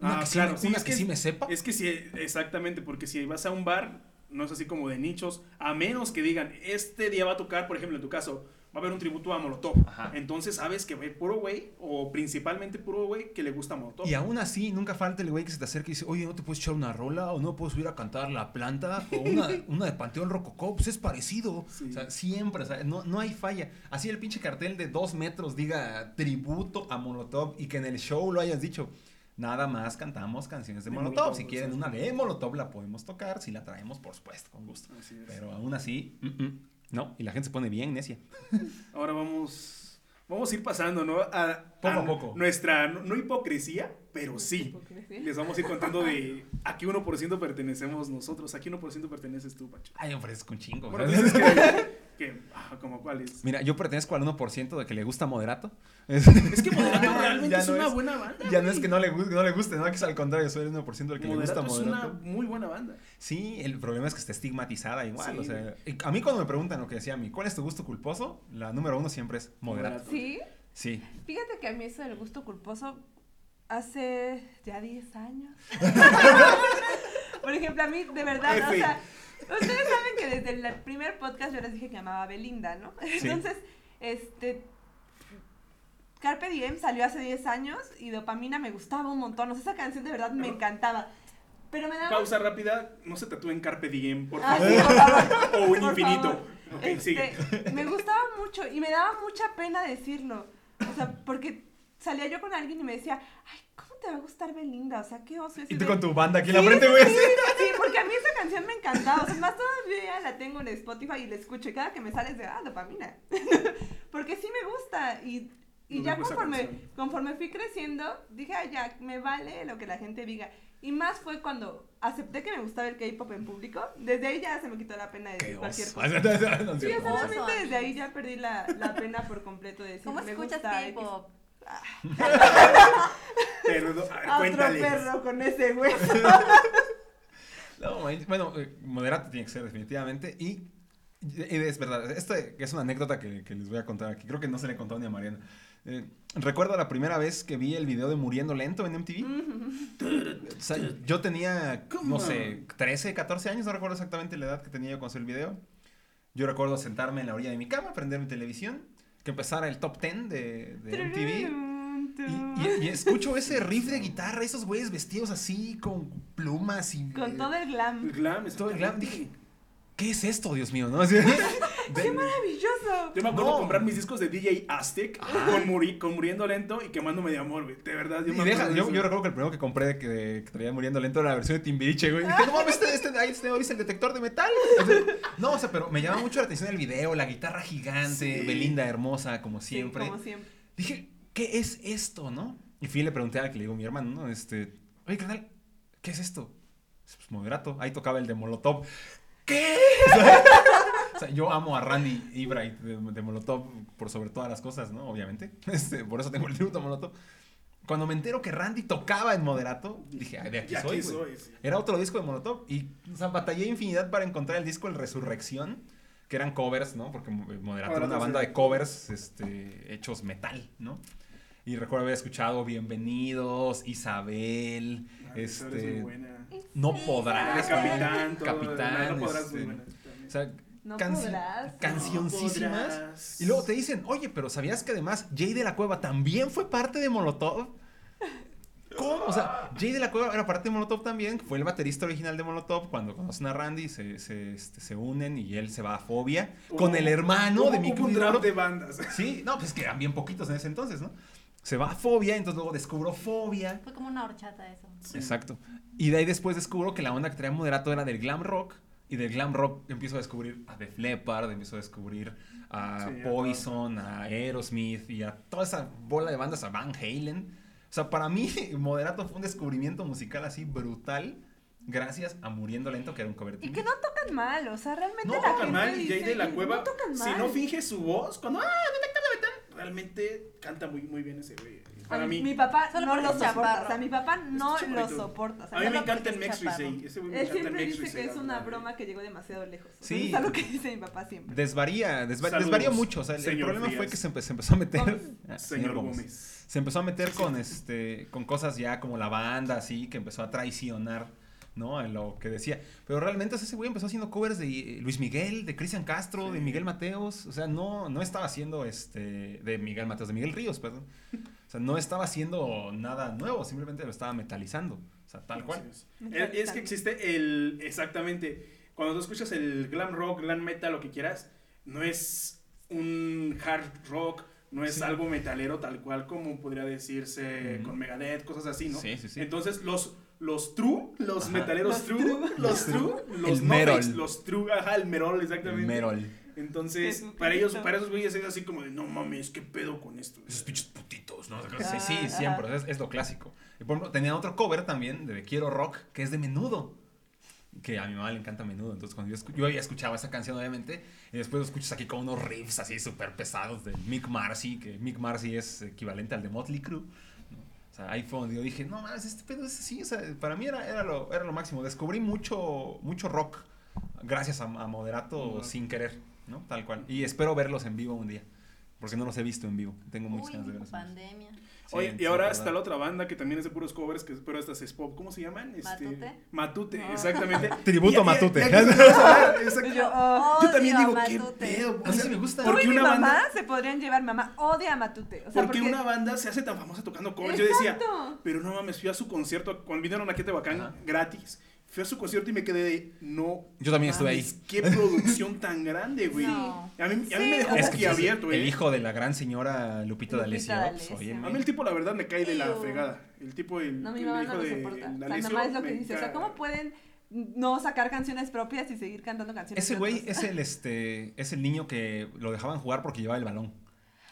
Una Ah, que, claro, sí, una es que que- sí me sepa. Es que sí, exactamente, porque si vas a un bar, no es así como de nichos, a menos que digan, este día va a tocar, por ejemplo, en tu caso, va a haber un tributo a Molotov. Ajá. Entonces sabes que va a ir puro güey, o principalmente puro güey que le gusta Molotov. Y aún así, nunca falta el güey que se te acerca y dice, oye, ¿no te puedes echar una rola? ¿O no puedo subir a cantar La Planta? ¿O una, una de Panteón Rococó? Pues es parecido. Sí. O sea, siempre, o sea, no, no hay falla. Así el pinche cartel de dos metros diga tributo a Molotov y que en el show lo hayas dicho. Nada más cantamos canciones de De Molotov. Molotov, si quieren una de Molotov la podemos tocar. Si la traemos, por supuesto, con gusto. Así es. Pero aún así, mm, mm, no. Y la gente se pone bien necia. Ahora vamos, vamos a ir pasando, ¿no? A, Poco a poco. Nuestra, no, no hipocresía, pero sí. Hipocresía. Les vamos a ir contando de a qué 1% pertenecemos nosotros, a qué 1% perteneces tú, Pacho. Ay, ofreces un chingo. Bueno, que, que ah, como cuál es. Mira, yo pertenezco al 1% de que le gusta Moderato. Es que Moderato realmente Ya es no una es- buena banda. Ya no es que no le, no le guste, no, que es al contrario, soy el 1% del que le gusta Moderato es una muy buena banda. Sí, el problema es que está estigmatizada igual, Sí. o sea, a mí cuando me preguntan lo que decía a mí, ¿cuál es tu gusto culposo? La número uno siempre es Moderato. Moderato. Sí, Sí. fíjate que a mí eso del gusto culposo hace ya 10 años. Por ejemplo, a mí de verdad, o sea, ustedes saben que desde el primer podcast yo les dije que me llamaba Belinda, ¿no? Entonces, este Carpe Diem salió hace 10 años y Dopamina me gustaba un montón, o sea, esa canción de verdad me encantaba. Pero me daba Pausa rápida, no se tatúen Carpe Diem, por Ah, favor. sí, por favor. o un Por infinito. favor. Ok, Este, sigue. me gustaba mucho y me daba mucha pena decirlo. O sea, porque salía yo con alguien y me decía, ay, ¿cómo te va a gustar Belinda? O sea, qué oso. Y tú con tu banda aquí en la frente, güey. Sí, sí, porque a mí esa canción me encantaba. O sea, más todavía la tengo en Spotify y la escucho. Y cada que me sale es de, ah, dopamina. porque sí me gusta. Y, y No ya conforme, conforme fui creciendo, dije, ay, ya, me vale lo que la gente diga. Y más fue cuando acepté que me gustaba el K-pop en público. Desde ahí ya se me quitó la pena de decir cualquier cosa. Sí, desde ahí ya perdí la, la pena por completo de decir, ¿Cómo me escuchas. K-pop? Perdón, a ver, otro perro con ese hueso. No, bueno, eh, Moderato tiene que ser definitivamente y, y es verdad, esto es una anécdota que, que les voy a contar aquí, creo que no se le he contado ni a Mariana. Eh, recuerdo la primera vez que vi el video de Muriendo Lento en MTV. O sea, yo tenía, no sé, 13, 14 años, no recuerdo exactamente la edad que tenía yo cuando hice el video. Yo recuerdo sentarme en la orilla de mi cama, prender mi televisión, que empezara el top 10 de, de MTV. Y, y- y escucho ese riff de guitarra, esos güeyes vestidos así, con plumas y... Con todo el glam. El glam, Todo el glam, dije, ¿qué es esto, Dios mío? ¿No? Así- ¡Qué maravilloso! Yo me acuerdo No. comprar mis discos de DJ Aztec con, muri- con Muriendo Lento y Quemándome de Amor, güey. De verdad, yo Y me deja, acuerdo de yo, eso. yo recuerdo que el primero que compré que, que traía muriendo lento era la versión de Timbiriche, güey. Y dije, no mames, este, este, ahí este dice el detector de metal. O sea, no, o sea, pero me llama mucho la atención el video, la guitarra gigante, Sí. Belinda hermosa, como Sí, siempre. como siempre. Dije, ¿qué es esto, no? Y fui y le pregunté al que le digo a mi hermano, ¿no? Este, oye, canal, ¿qué es esto? Dice, Pues moderato. Ahí tocaba el de Molotov. ¿Qué? O sea, yo amo a Randy Ebright de, de Molotov por sobre todas las cosas, ¿no? Obviamente. Este, por eso tengo el tributo a Molotov. Cuando me entero que Randy tocaba en Moderato, dije, "Ay, de aquí Ya soy, que güey". soy, sí. Era otro disco de Molotov y o sea, batallé infinidad para encontrar el disco El Resurrección, que eran covers, ¿no? Porque Moderato Ahora era una banda de covers este, hechos metal, ¿no? Y recuerdo haber escuchado Bienvenidos, Isabel, Ah, este, muy buena. No podrás. Capitán, todo, Capitán, No podrás, este, muy buena. o sea, No canci- podrás. cancioncísimas. No podrás. Y luego te dicen, oye, pero ¿sabías que además Jay de la Cueva también fue parte de Molotov? ¿Cómo? O sea, Jay de la Cueva era parte de Molotov también, fue el baterista original de Molotov. Cuando conocen a Randy, se, se, este, se unen y él se va a Fobia con el hermano Hubo- de un draft Molotov. de bandas. Sí, no, pues que eran bien poquitos en ese entonces, ¿no? Se va a Fobia, entonces luego descubro Fobia. Fue como una horchata eso. Exacto. Y de ahí después descubro que la onda que traía Moderato era del glam rock. Y del glam rock empiezo a descubrir a Def Leppard, empiezo a descubrir a Sí, Poison, a Aerosmith y a toda esa bola de bandas, a Van Halen. O sea, para mí Moderato fue un descubrimiento musical así brutal gracias a Muriendo Lento, que era un cover de Y que no tocan mal, o sea, realmente No la tocan gente mal y dice, Jay de la Cueva, no tocan si no finge su voz, cuando ¡ah! detectar de metal", realmente canta muy, muy bien ese güey. Para A mí. Mi papá Solo no lo soporta. chaparro. O sea, mi papá no lo soporta. o sea, a mí me encanta el. Ese güey me Él encanta el siempre dice que es una broma que llegó demasiado lejos. Sí. Es algo que dice mi papá siempre. Desvaría, desva- Saludos, desvaría mucho. O sea, el, problema fue que se, empe- se empezó a meter. Ah, Señor Gómez. se empezó a meter con este con cosas ya como la banda así que empezó a traicionar no en lo que decía pero realmente o sea, ese güey empezó haciendo covers de eh, Luis Miguel de Cristian Castro de. Miguel Mateos o sea no no estaba haciendo este de Miguel Mateos de Miguel Ríos perdón o sea no estaba haciendo nada nuevo simplemente lo estaba metalizando o sea tal cual es. Es, es que existe el. Exactamente. Cuando tú escuchas el glam rock, glam metal, lo que quieras, no es un hard rock, no es Sí. algo metalero tal cual como podría decirse con Megadeth, cosas así, ¿no? sí sí sí Entonces, los, los true, los Ajá. metaleros Los true, true. los true, los no merol. fakes, los true, ajá, el merol, el exactamente. Merol Entonces, para ellos, para esos güeyes es así como de, no mames, ¿qué pedo con esto? esos pinches no Ah, sí sí ajá. siempre es, es lo clásico y por ejemplo tenía otro cover también de Quiero Rock que es de Menudo que a mi mamá le encanta menudo. Entonces, cuando yo, escu- yo había escuchado esa canción, obviamente, y después lo escuchas aquí con unos riffs así súper pesados de Mick Marcy, que Mick Marcy es equivalente al de Motley Crue. ¿no? O sea, ahí fue donde yo dije, no mames, este pedo es así. O sea, para mí era, era, lo, era lo máximo. Descubrí mucho, mucho rock gracias a, a Moderato Moderato. sin querer, ¿no? Tal cual. Y espero verlos en vivo un día. Porque no los he visto en vivo. Tengo muchas Uy, ganas de verlos. pandemia. Sí, Oye, y ahora está la otra banda que también es de puros covers, que, pero estas es pop. ¿Cómo se llaman? Este, ¿Matute? Matute, No. exactamente. Tributo Matute. a. Y yo, Yo también digo, ¿qué Matute. pedo? A mí sí me gusta. Tú Porque y mi una mamá banda, se podrían llevar. Mi mamá odia a Matute. O sea, porque porque una banda se hace tan famosa tocando covers. Yo decía, pero no mames, fui a su concierto cuando vinieron aquí a Tehuacán gratis. Fui a su concierto y me quedé de, no. Yo también estuve ahí. Qué producción tan grande, güey. No. A mí, a mí Sí, me dejó o sea, boquiabierto, el eh. hijo de la gran señora Lupita, Lupita D'Alessio. D'Alessio. pues, oye, A mí el tipo, la verdad, me cae de la fregada. El tipo, el, No, mi el mamá hijo no lo de soporta. O sea, mi D'Alessio mamá es lo que dice. O sea. ¿cómo pueden no sacar canciones propias y seguir cantando canciones Ese güey es el este es el niño que lo dejaban jugar porque llevaba el balón.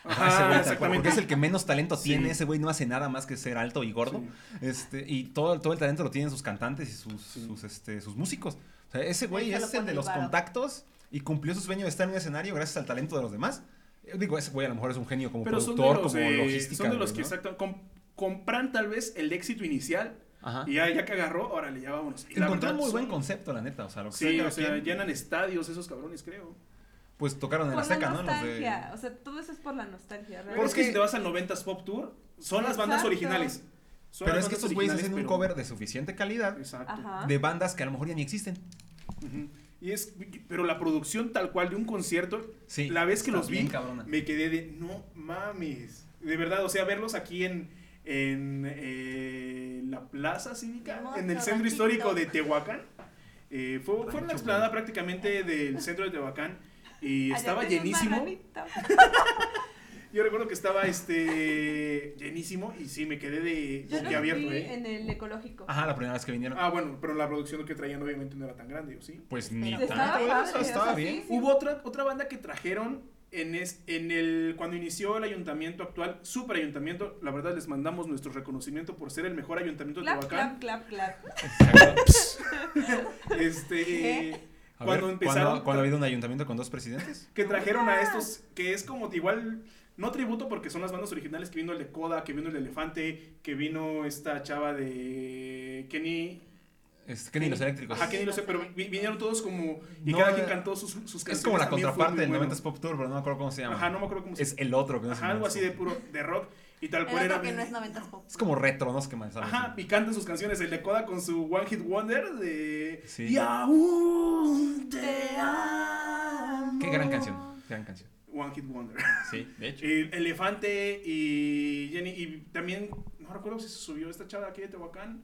Ajá, ese güey, exactamente. porque es el que menos talento Sí. tiene. Ese güey no hace nada más que ser alto y gordo. Este, y todo, todo el talento lo tienen sus cantantes y sus, Sí. sus, este, sus músicos. O sea, ese güey es el de los contactos y cumplió su sueño de estar en un escenario gracias al talento de los demás. Yo digo, ese güey a lo mejor es un genio como Pero productor, los, como eh, logística. son de los güey, que ¿no? exacto, com- compran tal vez el éxito inicial Ajá. y ya, ya que agarró, órale, ya vámonos. Y Encontró un muy buen son- concepto, la neta. O sea, lo que Sí, sea o sea, quien, llenan estadios esos cabrones, creo. Pues tocaron en Por la la seca, ¿no? Los de- nostalgia. O sea, todo eso es por la nostalgia. Realmente. es que si te vas al 90s Pop Tour, son las bandas originales. Son Pero es que estos güeyes hacen un cover de suficiente calidad Exacto. De bandas que a lo mejor ya ni existen. Y es, pero la producción tal cual de un concierto, Sí, la vez que los vi, cabrona. me quedé de, no mames. De verdad, o sea, verlos aquí en, en eh, la plaza cívica, Hermoso, en el centro histórico de Tehuacán. eh, fue, fue una explanada prácticamente del centro de Tehuacán y Allá estaba llenísimo. Yo recuerdo que estaba este llenísimo y sí, me quedé de Yo boquiabierto, vi ¿eh? en el ecológico. Ajá, la primera vez que vinieron. Ah, bueno, pero la producción que traían obviamente no era tan grande, ¿o sí? Pues ni tanto. Estaba padre, o estaba sea, bien. sí, sí. Hubo otra, otra banda que trajeron en, es, en el cuando inició el ayuntamiento actual, super ayuntamiento, la verdad les mandamos nuestro reconocimiento por ser el mejor ayuntamiento de Clap, Tehuacán. clap, clap, clap. Exacto. Este ¿Qué? A cuando ver, empezaron ¿cuándo, cuándo ha habido un ayuntamiento con dos presidentes? que trajeron a estos que es como igual no tributo porque son las bandas originales que vino el de Coda, que vino el Elefante, que vino esta chava de Kenny Es que ni los eléctricos. Ajá, Kenny lo sé, pero vi- vinieron todos como y No, cada quien eh, cantó sus, sus canciones. Es como la contraparte del bueno. 90s Pop Tour, pero no me acuerdo cómo se llama. Ajá, no me acuerdo cómo se Es el otro que no se Ajá, llama algo así de puro de rock y tal cual era que no es 90s pop. Es como retro, no sé qué más. algo Ajá, y cantan sus canciones. El de Coda con su One Hit Wonder de. Sí. Y aún te amo. Qué gran canción. Gran canción. One Hit Wonder. Sí, de hecho. El Elefante y Jenny. Y también. No recuerdo si se subió esta chava aquí de Tehuacán.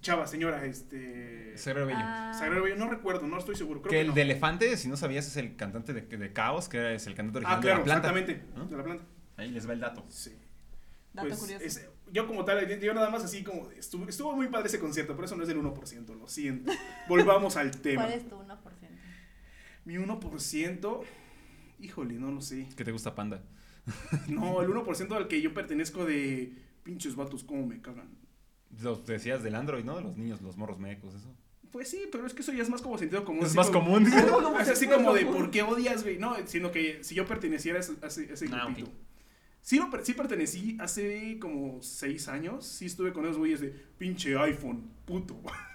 Chava, señora, este. Cerebro Bello. Ah, Sagrado Bello, no recuerdo, no estoy seguro. Creo que que, el no. de Elefante, si no sabías, es el cantante de, de Caos, que es el cantante original Ah, claro, de la planta. exactamente. ¿no? De la planta. Ahí les va el dato. Sí. Dato Pues, curioso. es- yo como tal, yo nada más así como, estuvo, estuvo muy padre ese concierto, pero eso no es del 1%, lo siento. Volvamos al tema. ¿Cuál es tu 1%? Mi 1%, híjole, no lo sé. ¿Qué te gusta, Panda? No, el 1% al que yo pertenezco de pinches vatos, cómo me cagan. Los decías del Android, ¿no? De los niños, los morros mecos, eso. Pues sí, pero es que eso ya es más como sentido común. Es así más como- común. Es así como de por qué odias, güey. No, sino que si yo perteneciera a ese, a ese- Ah. Sí, sí pertenecí hace como seis años. Sí estuve con esos güeyes de pinche iPhone, puto.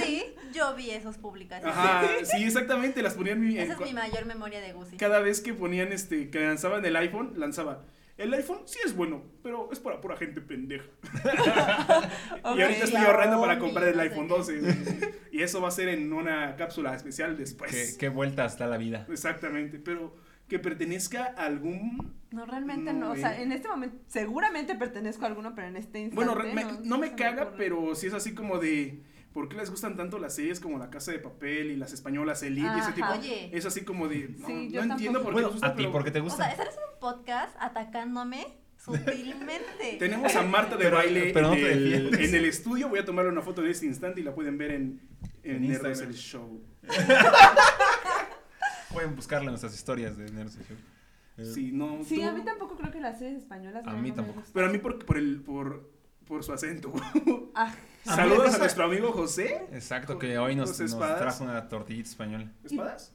Sí, yo vi esas publicaciones. Ajá, sí, exactamente. Las ponían en mi- Esa es mi mayor memoria de Gucci. Cada vez que ponían este, que lanzaban el iPhone, lanzaba. El iPhone sí es bueno, pero es para pura gente pendeja. Y ahorita estoy ahorrando para comprar el no iPhone qué. 12. güey. Y eso va a ser en una cápsula especial después. ¿Qué, qué vueltas da la vida? Exactamente, pero que pertenezca a algún... No, realmente No, no. O sea, en este momento, seguramente pertenezco a alguno, pero en este instante. Bueno, me- no me caga, pero sí es así como de... ¿Por qué les gustan tanto las series como La Casa de Papel y las españolas Elite y ese Ajá. tipo? Oye. Es así como de... No, Sí, no yo entiendo por qué Bueno, gusta, a ti, pero ¿por qué te O gusta? sea, estás en un podcast atacándome sutilmente. Tenemos a Marta de Pero- baile pero no en, el, defiendes. en el estudio. Voy a tomarle una foto de este instante y la pueden ver en, en, En el Show. Pueden buscarla en nuestras historias de Nerds Show. Eh, Sí, no, Sí, tú- a mí tampoco creo que las series españolas. A mí no tampoco. Pero a mí por, por, el, por, por su acento. Ah, Saludos a nuestro amigo José. Exacto, que hoy nos, nos trajo una tortillita española. ¿Espadas?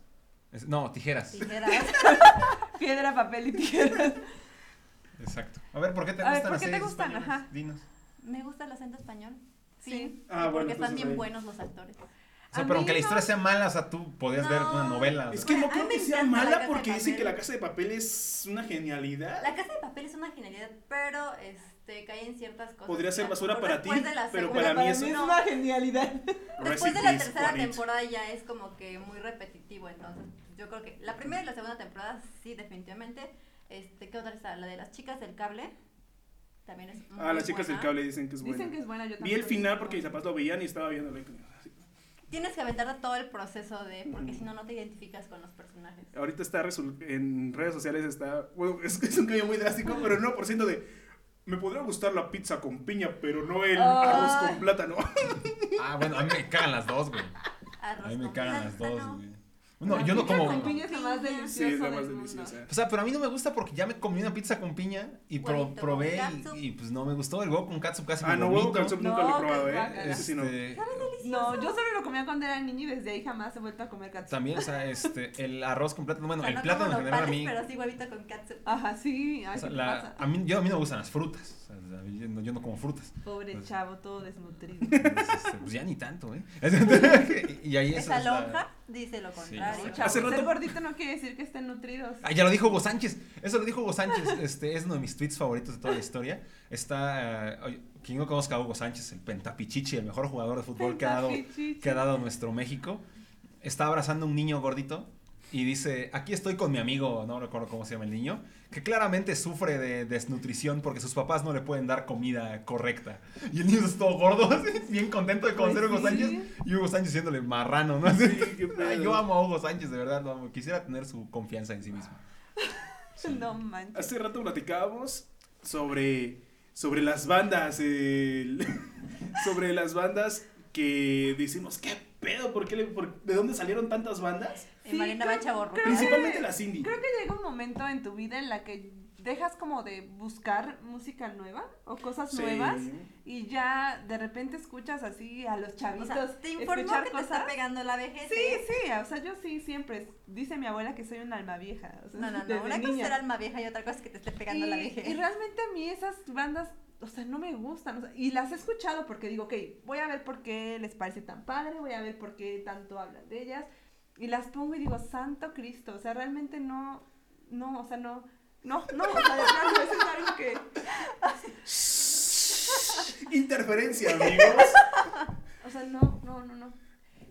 Es- no, tijeras. Tijeras. piedra, papel y tijera. Exacto. A ver, ¿por qué te A ver, gustan ¿por las qué te series gustan? españolas? Ajá. Dinos. Me gusta el acento español. Sí. Sí. Ah, bueno, porque están bien ahí. buenos los actores. O sea, A pero aunque la historia sea mala, o sea, tú podías ver una novela. Es que no creo que sea mala porque dicen que la casa de papel es una genialidad. La casa de papel es una genialidad, pero este cae en ciertas cosas. Podría ser basura para ti, después de la pero segunda- para mí es no. una genialidad. Después de la tercera temporada ya es como que muy repetitivo, entonces yo creo que la primera y la segunda temporada sí definitivamente. Este, ¿qué otra está? La de las chicas del cable. También es muy Ah, las chicas del cable dicen que es buena. Dicen que es buena, yo Vi el final porque mis papás lo veían y estaba viendo. Tienes que aventar todo el proceso de, porque Ujú. si no, no te identificas con los personajes. Ahorita está en redes sociales está. Bueno, es, es un cambio muy drástico, pero no por ciento de. Me podría gustar la pizza con piña, pero no el Ah. arroz con plátano. Ah, bueno, a mí me cagan las dos, güey. Arroz A mí me con cagan las dos, güey. No, La yo no pizza como. con piña es la más deliciosa. Sí, es la más deliciosa. O sea, pero a mí no me gusta porque ya me comí una pizza con piña y pro- con probé y, y, pues no me gustó. El huevo con catsup casi Ah, me no, huevo vomito. catsup nunca lo he probado, ¿eh? Ese sí no. Yo solo lo comía cuando era niña y desde ahí jamás he vuelto a comer katsu. también, o sea, este, el arroz con plátano, bueno, O sea, el no plátano en general a nopales, mí, pero sí huevito con catsup. Ajá, sí. Ay, o sea, ¿qué la- pasa? a mí, yo, a mí no me gustan las frutas, o sea, yo no, yo no como frutas. Pobre Pues- chavo, todo desnutrido. Entonces, este, pues ya ni tanto, ¿eh? y, ahí Esa es la- lonja dice lo contrario. Sí, Chavo, Hace rato- ser gordito no quiere decir que estén nutridos. Ah, ya lo dijo Hugo Sánchez. Eso lo dijo Hugo Sánchez. Este es uno de mis tweets favoritos de toda la historia. Está. oye, quien no conozca a Hugo Sánchez, el pentapichichi, el mejor jugador de fútbol que ha dado, que ha dado nuestro México. Está abrazando a un niño gordito y dice: Aquí estoy con mi amigo, no recuerdo cómo se llama el niño, que claramente sufre de desnutrición porque sus papás no le pueden dar comida correcta. Y el niño es todo gordo, así, bien contento de conocer a Hugo Pues sí. Sánchez. Y Hugo Sánchez siéndole marrano, ¿no? Sí, qué pedo. Ay, Yo amo a Hugo Sánchez, de verdad, lo amo. Quisiera tener su confianza en sí mismo. No manches. Hace rato platicábamos sobre, sobre las bandas, el- sobre las bandas que decimos, ¿qué pedo? ¿Por qué le- por- ¿De dónde salieron tantas bandas? En Sí, Marina creo- Bacha Borro. Principalmente las indie. Creo que llega un momento en tu vida en la que dejas como de buscar música nueva o cosas Sí. nuevas y ya de repente escuchas así a los O chavitos sea, te informó que te cosas. está pegando la vejez. Sí, ¿eh? sí, o sea, yo sí siempre dice mi abuela que soy un alma vieja, o sea, No, no, no. Una cosa es ser alma vieja y otra cosa es que te esté pegando y, la vejez. y realmente a mí esas bandas, o sea, no me gustan. o sea, y las he escuchado porque digo, ok, voy a ver por qué les parece tan padre, voy a ver por qué tanto hablan de ellas. Y las pongo y digo, Santo Cristo, o sea, realmente no, no, o sea, no, no, no, sea, de plano, eso es algo que... Interferencia, amigos. O sea, no, no, no, no.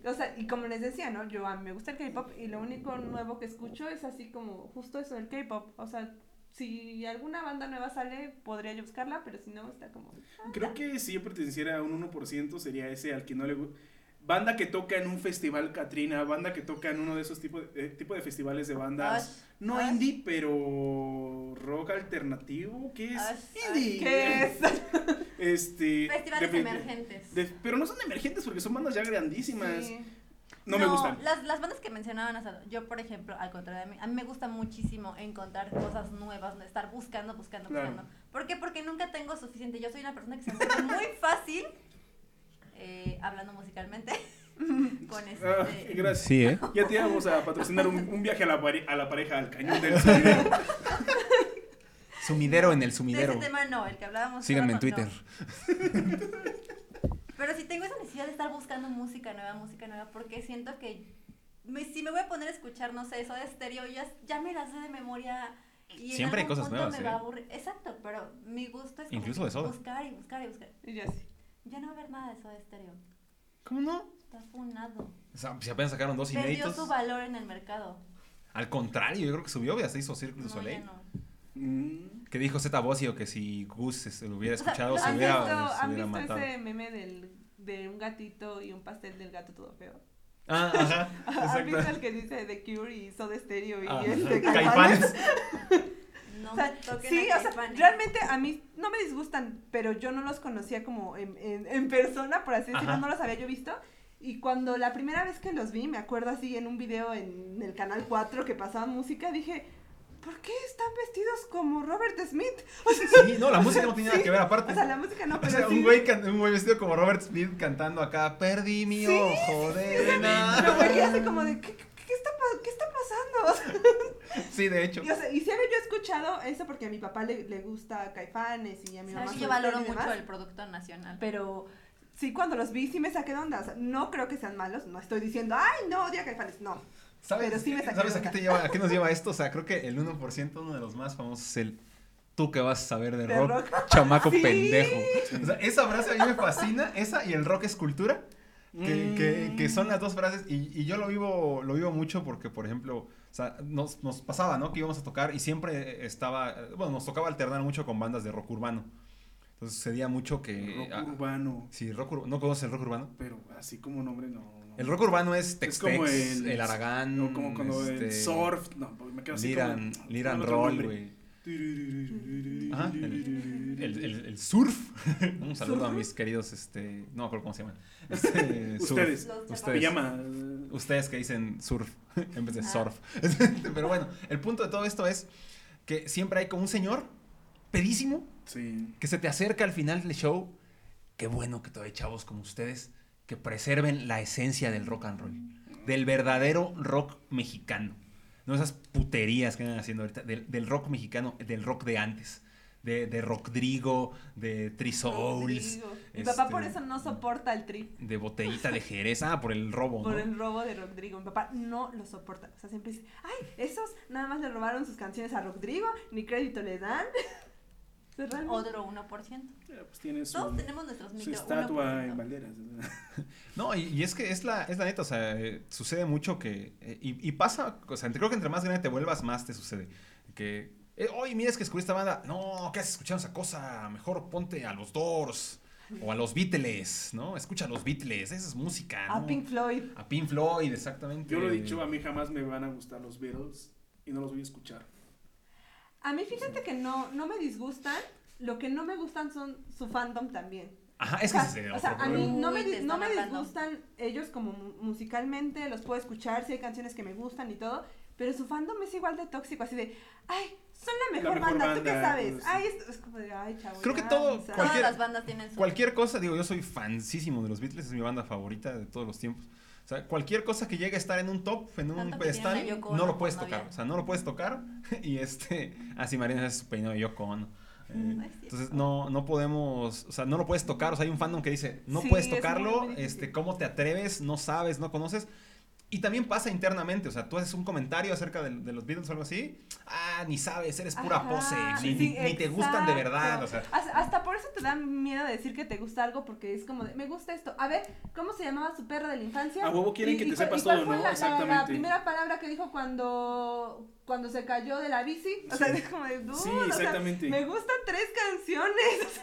O sea, y como les decía, ¿no? Yo a mí me gusta el K-pop y lo único nuevo que escucho es así como justo eso, el K-pop. O sea, si alguna banda nueva sale, podría yo buscarla, pero si no, está como... ah, Creo que si yo perteneciera a un 1% sería ese al que no le gusta. Banda que toca en un festival Katrina, banda que toca en uno de esos tipos de, eh, tipo de festivales de bandas. Ash, no Ash. indie, pero rock alternativo. ¿Qué es? Ash, indie. ¿Qué es? Este. Festivales de- emergentes. de- pero no son emergentes porque son bandas ya grandísimas. Sí. No, me gustan. Las, las bandas que mencionaban, o sea, yo por ejemplo, al contrario de mí, a mí me gusta muchísimo encontrar cosas nuevas, ¿no? estar buscando, buscando, Claro. buscando. ¿Por qué? Porque nunca tengo suficiente. Yo soy una persona que se aburre muy fácil, eh, hablando musicalmente, con este... Ah, gracias. Sí, ¿eh? Ya te íbamos a patrocinar un, un viaje a la, a la pareja al cañón del sumidero. Sumidero en el de sumidero. ese tema no, el que hablábamos. Síganme en Twitter. no. Pero si tengo esa necesidad de estar buscando música nueva, música nueva, porque siento que me- si me voy a poner a escuchar, no sé, eso de estéreo, ya, ya me las sé de memoria. Y Siempre hay cosas nuevas, me va a ¿eh? aburrir. Exacto, pero mi gusto es Incluso de Soda. buscar y buscar y buscar. Y ya sí. Ya no va a haber nada de eso de estéreo. ¿Cómo no? Está funado. O sea, si apenas sacaron dos Perdió inéditos. su valor en el mercado. Al contrario, yo creo que subió, ya se hizo Cirque du No, Soleil. no. Mm. Que dijo Zeta Bosio que si Gus se lo hubiera O sea, escuchado, se ¿Han hubiera, visto, se ¿han visto matado. ese meme del, de un gatito y un pastel del gato todo feo? Ah, ajá. ¿Han visto el que dice The Cure y Soda Stereo y Ajá. el de Caifanes. No O sea, sí, o sea, realmente a mí no me disgustan, pero yo no los conocía como en, en, en persona, por así decirlo, Ajá. no los había yo visto. Y cuando la primera vez que los vi, me acuerdo así en un video en el canal 4 que pasaba música, dije, ¿por qué están vestidos como Robert Smith? O sea, Sí, no, la música no tiene nada que ver aparte. o sea, la música no, O pero sea, sí. un güey, can- un güey vestido como Robert Smith cantando acá, perdí mi Sí, ojo de Pero nada. me quedé así como de, ¿qué, qué, está, qué está pasando? Sí, de hecho. Y, o sea, y sí había yo escuchado eso porque a mi papá le, le gusta Caifanes y a mi mamá que yo valoro mucho el producto nacional. Pero sí, cuando los vi, sí me saqué de onda. O sea, no creo que sean malos. No estoy diciendo, ay, no, odia a Caifanes. No. ¿Sabes, pero sí me saqué ¿sabes de a qué, onda. te lleva, a qué nos lleva esto? O sea, creo que el 1%, uno de los más famosos, es el tú que vas a saber de, De rock, rock. chamaco Sí. pendejo. O sea, esa frase a mí me fascina, esa y el rock es cultura. Que, que, que son las dos frases y, y yo lo vivo lo vivo mucho porque por ejemplo o sea, nos, nos pasaba no que íbamos a tocar y siempre estaba bueno nos tocaba alternar mucho con bandas de rock urbano entonces sucedía mucho que Rock ah, urbano. sí rock ur- no conoces el rock urbano Pero así como nombre no. no. el rock urbano es Es Tex como Tex, el- el, Aragán No, como cuando el este, surf. No, porque me quedo así Liran, como. Liran Roll, güey. Ajá, el, el, el- el surf. Un saludo a mis queridos, este, no me acuerdo cómo se llaman. Este, surf. Ustedes. Ustedes. Ustedes que dicen surf en vez de Ah. surf. Pero bueno, el punto de todo esto es que siempre hay como un señor pedísimo Sí. que se te acerca al final del show. Qué bueno que todavía hay chavos como ustedes que preserven la esencia del rock and roll, del verdadero rock mexicano. No esas puterías que andan haciendo ahorita, del, del rock mexicano, del rock de antes, de, de Rockdrigo, de Three Souls, Rodrigo. Mi papá este- por eso no soporta el tri. de botellita de Jerez, ah, por el robo, Por ¿no? el robo de Rodrigo. Mi papá no lo soporta. O sea, siempre dice, ay, esos nada más le robaron sus canciones a Rodrigo, ni crédito le dan. Realmente- Otro 1%. Ya, Pues tiene su, Todos tenemos nuestros su estatua 1%. en banderas. No, y, y es que es la, es la neta, o sea, eh, sucede mucho que, eh, y, y pasa, o sea, creo que entre más grande te vuelvas, más te sucede. Que, eh, oye, mira, es que escuché esta banda, no, ¿qué haces escuchando esa cosa? Mejor ponte a los Doors, o a los Beatles, ¿no? Escucha a los Beatles, esa es música, A. Pink Floyd. A Pink Floyd, exactamente. Yo lo he dicho, a mí jamás me van a gustar los Beatles y no los voy a escuchar. A mí fíjate que no, no me disgustan. Lo que no me gustan son su fandom también. Ajá, es o que sea, ese es o sea, a mí no me, Uy, no me hablando. disgustan ellos como mu- musicalmente, los puedo escuchar, si hay canciones que me gustan y todo, pero su fandom es igual de tóxico, así de, ay, son la mejor, mejor banda, ¿tú qué banda, sabes? pues. Ay, es, es como de, ay, chavo. Creo que todo- o sea, Todas las bandas tienen su... Cualquier cosa, digo, yo soy fansísimo de los Beatles, es mi banda favorita de todos los tiempos. O sea, cualquier cosa que llegue a estar en un top, en un pedestal, no lo puedes tocar. novia. O sea, no lo puedes tocar. Y este, así Marina es su peinado de Yoko Ono. Eh, No es cierto. entonces no, no podemos, o sea, no lo puedes tocar. O sea, hay un fandom que dice, no Sí, puedes tocarlo, este, ¿cómo te atreves? No sabes, no conoces. Y también pasa internamente, o sea, tú haces un comentario acerca de, de los Beatles o algo así, ah, ni sabes, eres pura Ajá, pose, sí, ni, te gustan de verdad, o sea. Hasta, hasta por eso te da miedo de decir que te gusta algo porque es como de, me gusta esto. A ver, ¿cómo se llamaba su perro de la infancia? A huevo quieren Y- que te sepas y cuál todo, fue ¿no? La, la- la Exactamente. primera palabra que dijo cuando, cuando se cayó de la bici. O sea, Sí. es como de, dude, Sí, o sea, exactamente. me gustan tres canciones.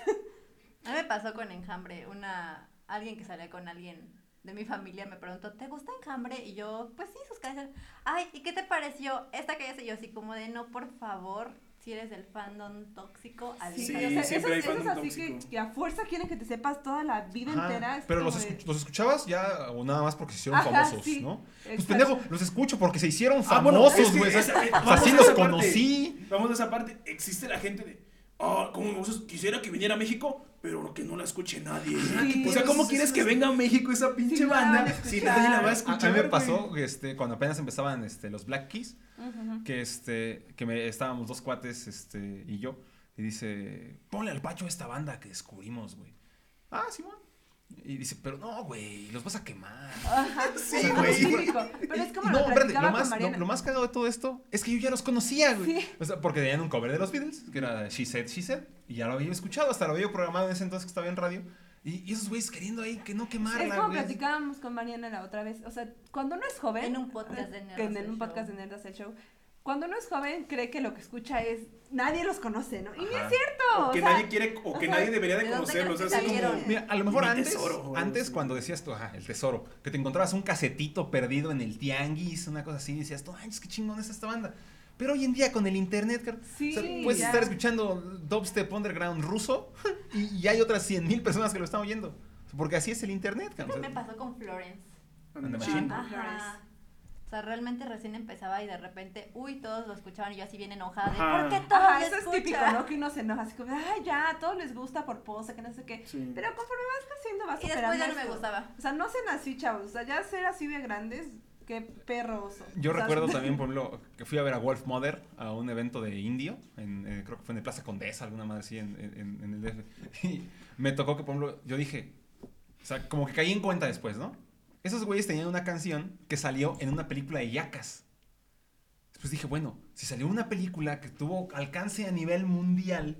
A mí me pasó con Enjambre, una alguien que salía con alguien de mi familia me preguntó, ¿te gusta Enjambre? Y yo, pues sí, sus canciones. Ay, ¿y qué te pareció esta que ya Y yo así como de, no, por favor, si eres del fandom tóxico, Sí, Sí, o sea, siempre hay esos, esos fandom así que, tóxico. que a fuerza quieren que te sepas toda la vida Ajá, entera. es pero los, de- los escuchabas ya o nada más porque se hicieron Ajá, famosos, sí, ¿no? Pues exacto. pendejo, los escucho porque se hicieron Ah, famosos, güey. esa- eh, los conocí. Vamos a esa parte. Existe la gente de. Ah, como me gusta, quisiera que viniera a México, pero que no la escuche nadie. Sí. o sea, ¿cómo quieres que venga a México esa pinche banda si nadie la va a escuchar? a mí me pasó este, cuando apenas empezaban este, los Black Keys, que, este, que me, estábamos dos cuates este, y yo, y dice, ponle al pacho esta banda que descubrimos, güey. Ah, sí, bueno. Y dice, pero no, güey, los vas a quemar. Ajá, Sí, es güey. Pero es como Y lo no, espérate, lo más, lo, lo más cagado de todo esto es que yo ya los conocía, güey. Sí. O sea, porque tenían un cover de los Beatles, que era She Said, She Said, y ya lo había escuchado, hasta lo había programado en ese entonces que estaba en radio. Y, y esos güeyes queriendo ahí que no Es quemarla, como güey. platicábamos con Mariana la otra vez. O sea, cuando uno es joven. En un podcast de Nerdas en el un podcast Show. de Nerdas el Show. Cuando uno es joven, cree que lo que escucha es. Nadie los conoce, ¿no? Y Ajá. es cierto. O o que sea, nadie quiere, o que o sea, nadie debería de ¿de dónde conocerlos. Es que como. Mira, a lo mejor antes, tesoro, o antes cuando decías tú, ajá, el tesoro, que te encontrabas un casetito perdido en el tianguis, una cosa así, y decías, tú, ay, es que chingón es esta banda. Pero hoy en día con el internet, Sí, o sea, puedes ya. estar escuchando dubstep underground ruso y, y hay otras 100 mil personas que lo están oyendo. Porque así es el internet, o sea, que me pasó con Florence. And the Anda Machine. Ah, Ajá. O sea, realmente recién empezaba y de repente, uy, todos lo escuchaban y yo así bien enojada de. ¿por qué todos Ajá, lo eso es escuchan?" típico, ¿no? Que uno se enoja así como, ay, ya, a todos les gusta por pose, que no sé qué. Sí. Pero conforme vas creciendo, vas Y después ya no me gustaba. O sea, no sean así, chavos. O sea, ya ser así de grandes, qué perro oso. Yo O sea, recuerdo también, por ejemplo, que fui a ver a Wolf Mother a un evento de indio, en, eh, creo que fue en el Plaza Condesa, alguna madre así, en, en- en el DF. Y me tocó que, por ejemplo, yo dije, o sea, como que caí en cuenta después, ¿no? Esos güeyes tenían una canción que salió en una película de Yacas. Después dije, bueno, si salió una película que tuvo alcance a nivel mundial,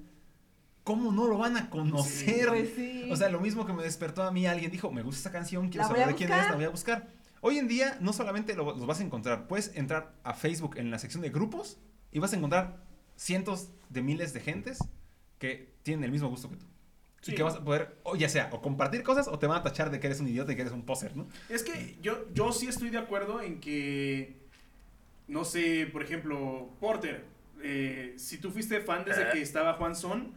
¿cómo no lo van a conocer? Pues sí. O sea, lo mismo que me despertó a mí, alguien dijo, me gusta esta canción, quiero saber de quién es, la voy a buscar. Hoy en día no solamente lo- los vas a encontrar, puedes entrar a Facebook en la sección de grupos y vas a encontrar cientos de miles de gentes que tienen el mismo gusto que tú. Sí. Y que vas a poder, o ya sea, o compartir cosas o te van a tachar de que eres un idiota y que eres un poser, ¿no? Es que yo, yo sí estoy de acuerdo en que, no sé, por ejemplo, Porter, eh, si tú fuiste fan desde que estaba Juan Son,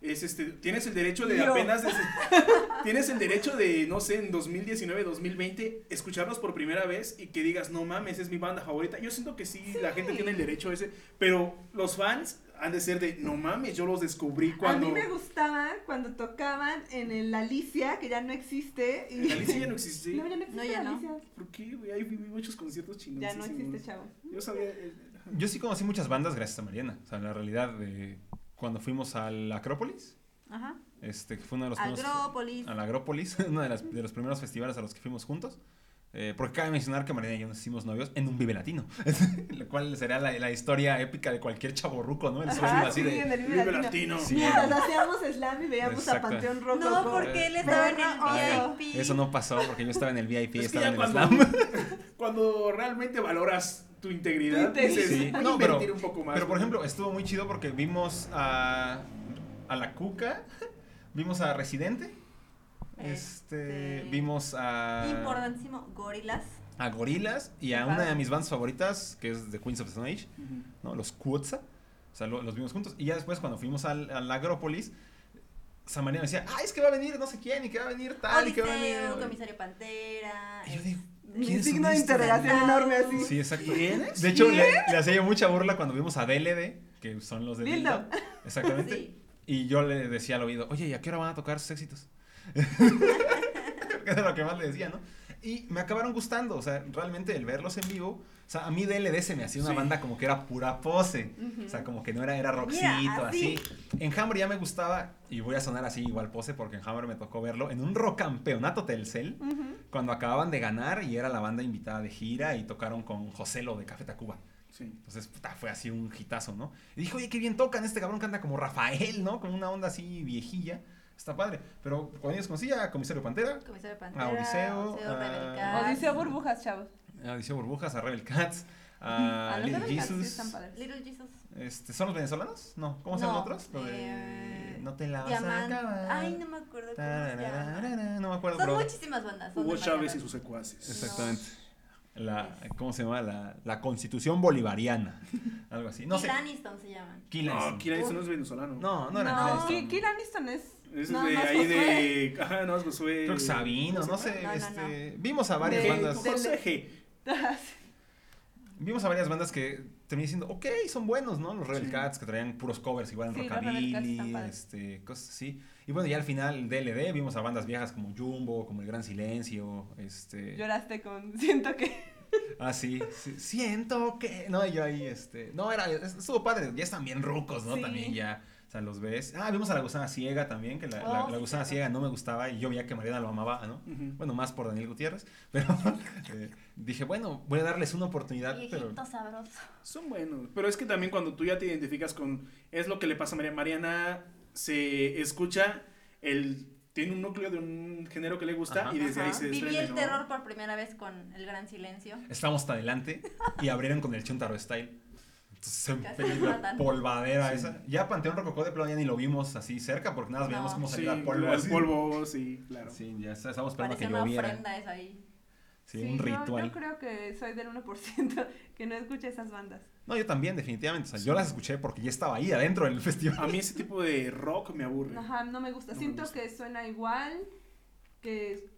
es este, tienes el derecho de Yo. apenas, desde- tienes el derecho de, no sé, en 2019, 2020, escucharlos por primera vez y que digas, no mames, es mi banda favorita. Yo siento que sí, la gente tiene el derecho ese, pero los fans han de ser de, no mames, yo los descubrí cuando... A mí me gustaba cuando tocaban en el Alicia, que ya no existe. Y... En Alicia ya no existe. No, ya no existe No, ya no. Alicia. ¿Por qué, güey? Hay muchos conciertos chinos. Ya no existe, chavo. Yo sabía... eh. Yo sí conocí muchas bandas gracias a Mariana. O sea, la realidad, de cuando fuimos al Acrópolis, Ajá. este, que fue uno de los primeros- Agrópolis. a la Agrópolis, uno de, las- de los primeros festivales a los que fuimos juntos. Eh, porque cabe mencionar que Mariana y yo nos hicimos novios en un Vive Latino, lo cual será la, la historia épica de cualquier chaborruco, ¿no? El Ajá, así sí, de... en el Vive Vive Latino. Latino. Sí. Mientras hacíamos slam y veíamos a Exacto. Panteón Rojo. No, porque él estaba en el VIP. Eso no pasó porque yo estaba en el VIP, Es estaba en el cuando, slam. cuando realmente valoras tu integridad, Tu integridad. Sí. voy a pero, un poco más. pero por ejemplo, estuvo muy chido porque vimos a, a la Cuca, vimos a Residente, este, Este, vimos a... Importantísimo, Gorilas. a Gorilas y a una de mis bandas favoritas, que es The Queens of the Stone Age. Los Quotza. O sea, lo- los vimos juntos. Y ya después, cuando fuimos al, al Agrópolis, Samaria me decía, ay, es que va a venir no sé quién, y que va a venir tal, y que va a venir... Comisario Pantera. Y yo digo, Mi ¿quiénes son signo de interrogación enorme así. Sí, exacto. De hecho, le, le hacía yo mucha burla cuando vimos a DLD, que son los de Dildo. Dildo. Exactamente. Sí. Y yo le decía al oído, oye, ¿y a qué hora van a tocar sus éxitos? que era lo que más le decía, ¿no? Y me acabaron gustando, o sea, realmente el verlos en vivo, o sea, a mí DLD se me hacía una Sí. banda como que era pura pose, o sea, como que no era, era rockcito, Mira, así. así. En Hammer ya me gustaba, y voy a sonar así igual pose, porque en Hammer me tocó verlo, en un rock campeonato Telcel, Ujú. cuando acababan de ganar y era la banda invitada de gira y tocaron con José Lo de Café Tacuba. Sí. Entonces, puta, fue así un hitazo, ¿no? Y dijo, oye, qué bien tocan, este cabrón canta como Rafael, ¿no? Con una onda así viejilla. Está padre. Pero cuando ellos conocí a Comisario Pantera, Comisario Pantera, A Odiseo, a- Rebel Cats. Odiseo Burbujas, chavos. a Odiseo Burbujas, a Rebel Cats, a A Little Cats Jesus. están padres. Little Jesus. Este, ¿Son los venezolanos? No, ¿cómo se llaman No, otros? Lo de eh, No te la vas a acabar. Ay, no me acuerdo No me acuerdo, Son pero... muchísimas bandas. son Hugo Chávez y sus secuaces. Exactamente. La, ¿Cómo se llama? La, la Constitución Bolivariana. Algo así. No sé. Kill Aniston se llaman. Kill No, Aniston no es venezolano. No, no era Kill No, Kill Aniston es. Es no, de no, ahí Josué. de. Ajá, no, es Josué. Creo que Sabino, no ¿Cómo se sé. No, no, este, Vimos a varias De- bandas. de-. Vimos a varias bandas que terminé diciendo, ok, son buenos, ¿no? Los Rebel Sí. Cats que traían puros covers igual en Sí, Rockabilly, este, cosas así. Y bueno, ya al final DLD vimos a bandas viejas como Jumbo, como El Gran Silencio, este... Lloraste con. Siento que. Ah, sí, sí, siento que... No, y yo ahí, este... No, era, estuvo padre, ya están bien rucos, ¿no? Sí. También ya, o sea, los ves. Ah, vimos a La Gusana Ciega también, que la, la- Oh, la sí, Gusana. Ciega no me gustaba y yo veía que Mariana lo amaba, ¿no? Bueno, más por Daniel Gutiérrez, pero eh, dije, bueno, voy a darles una oportunidad, pero... Sabroso. Son buenos. Pero es que también cuando tú ya te identificas con. Es lo que le pasa a María. Mariana se escucha el. Tiene un núcleo de un género que le gusta Ajá. y desde ahí se Viví el ¿no? terror por primera vez con El Gran Silencio. Estábamos hasta adelante y abrieron con el Chuntaro Style. Se la polvadera Sí. esa. Ya Panteón Rococó de plano ya ni lo vimos así cerca porque nada más veíamos No. cómo Sí, salía el polvo el así. polvo, sí, claro. Sí, ya está- estábamos esperando Parecía que una lloviera. ofrenda eso ahí. Sí, un yo- ritual. Yo, creo que soy del 1% que no escucha esas bandas. No, yo también, definitivamente. O sea, yo las escuché porque ya estaba ahí adentro del festival. A mí ese tipo de rock me aburre. Ajá, no me gusta. No me Siento gusta. que suena igual. Que.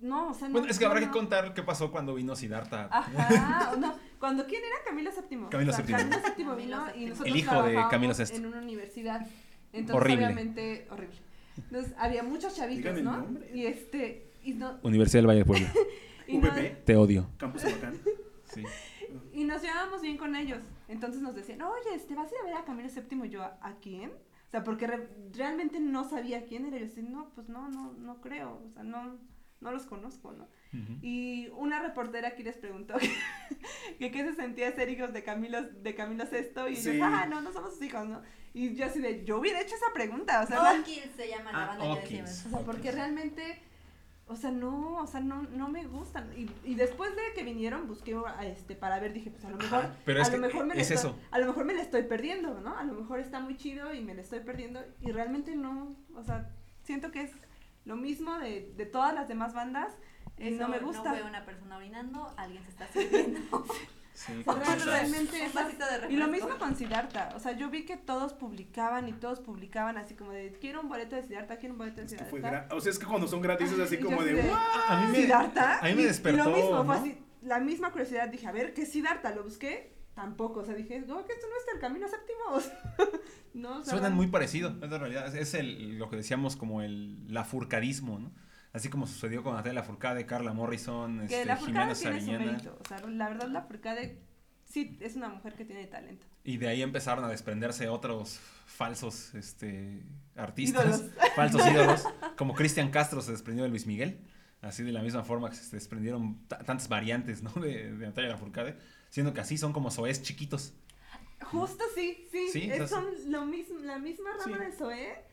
No, o sea, no. Bueno, es que habrá no, que contar qué pasó cuando vino Siddhartha. Ajá, no. Cuando quién era Camilo VII. Camilo VII. Camilo VII Camilo vino y nosotros El hijo de Camilo VI. En una universidad. Entonces, Horrible. obviamente, horrible. Entonces, había muchos chavitos, ¿no? Y este. Y, no, Universidad del Valle de Puebla. VP, Te odio. Campus Bacán. Sí. y nos llevábamos bien con ellos. Entonces nos decían, oye, este, ¿vas a ir a ver a Camilo VII? Y yo, ¿a, a quién? O sea, porque re- realmente no sabía quién era. Y yo decía, no, pues no, no, no creo. O sea, no, no los conozco, ¿no? Y una reportera aquí les preguntó que qué se sentía ser hijos de Camilo, de Camilo VI y Sí. ellos, ah, no, no somos sus hijos, ¿no? Y yo así de, yo hubiera hecho esa pregunta, o sea, se llama la Ah, banda que Okils. decimos. o sea, porque realmente, o sea, no, o sea, no, no me gustan. Y, y después de que vinieron, busqué a este, para ver, dije, pues a lo mejor, Ajá, pero a es lo que mejor me es estoy, eso. a lo mejor me le estoy perdiendo, ¿no? A lo mejor está muy chido y me le estoy perdiendo y realmente no, o sea, siento que es lo mismo de, de todas las demás bandas y Eso, no me gusta. No veo una persona orinando, alguien se está sirviendo. Sí, realmente vasito de Y lo mismo con Siddhartha. O sea, yo vi que todos publicaban y todos publicaban así como de quiero un boleto de Siddhartha, quiero un boleto de Es que Siddhartha. fue gra- O sea, es que cuando son gratis es así Y como de. de- "What?". A mí me, ¿Siddhartha? a mí me Y- despertó. Y lo mismo, fue ¿no? así, la misma curiosidad. Dije, a ver, ¿qué es Siddhartha? Lo busqué, tampoco. O sea, dije, no, que esto no es el camino séptimo. No, o sea, Suenan muy parecido, es la realidad. Es, el, lo que decíamos como el lafurcadismo, ¿no? Así como sucedió con Natalia Lafourcade, Carla Morrison, Que este, la Furcade Jimena tiene su mérito. O sea, la verdad, la Furcade sí es una mujer que tiene talento. Y de ahí empezaron a desprenderse otros falsos este, artistas, Ídolos. falsos ídolos, como Cristian Castro se desprendió de Luis Miguel, así de la misma forma que se desprendieron ta- tantas variantes ¿no? de, de Natalia Lafourcade, siendo que así son como soez chiquitos. Justo sí, sí. Sí, es- son lo mismo, la misma rama Sí. de Zoé,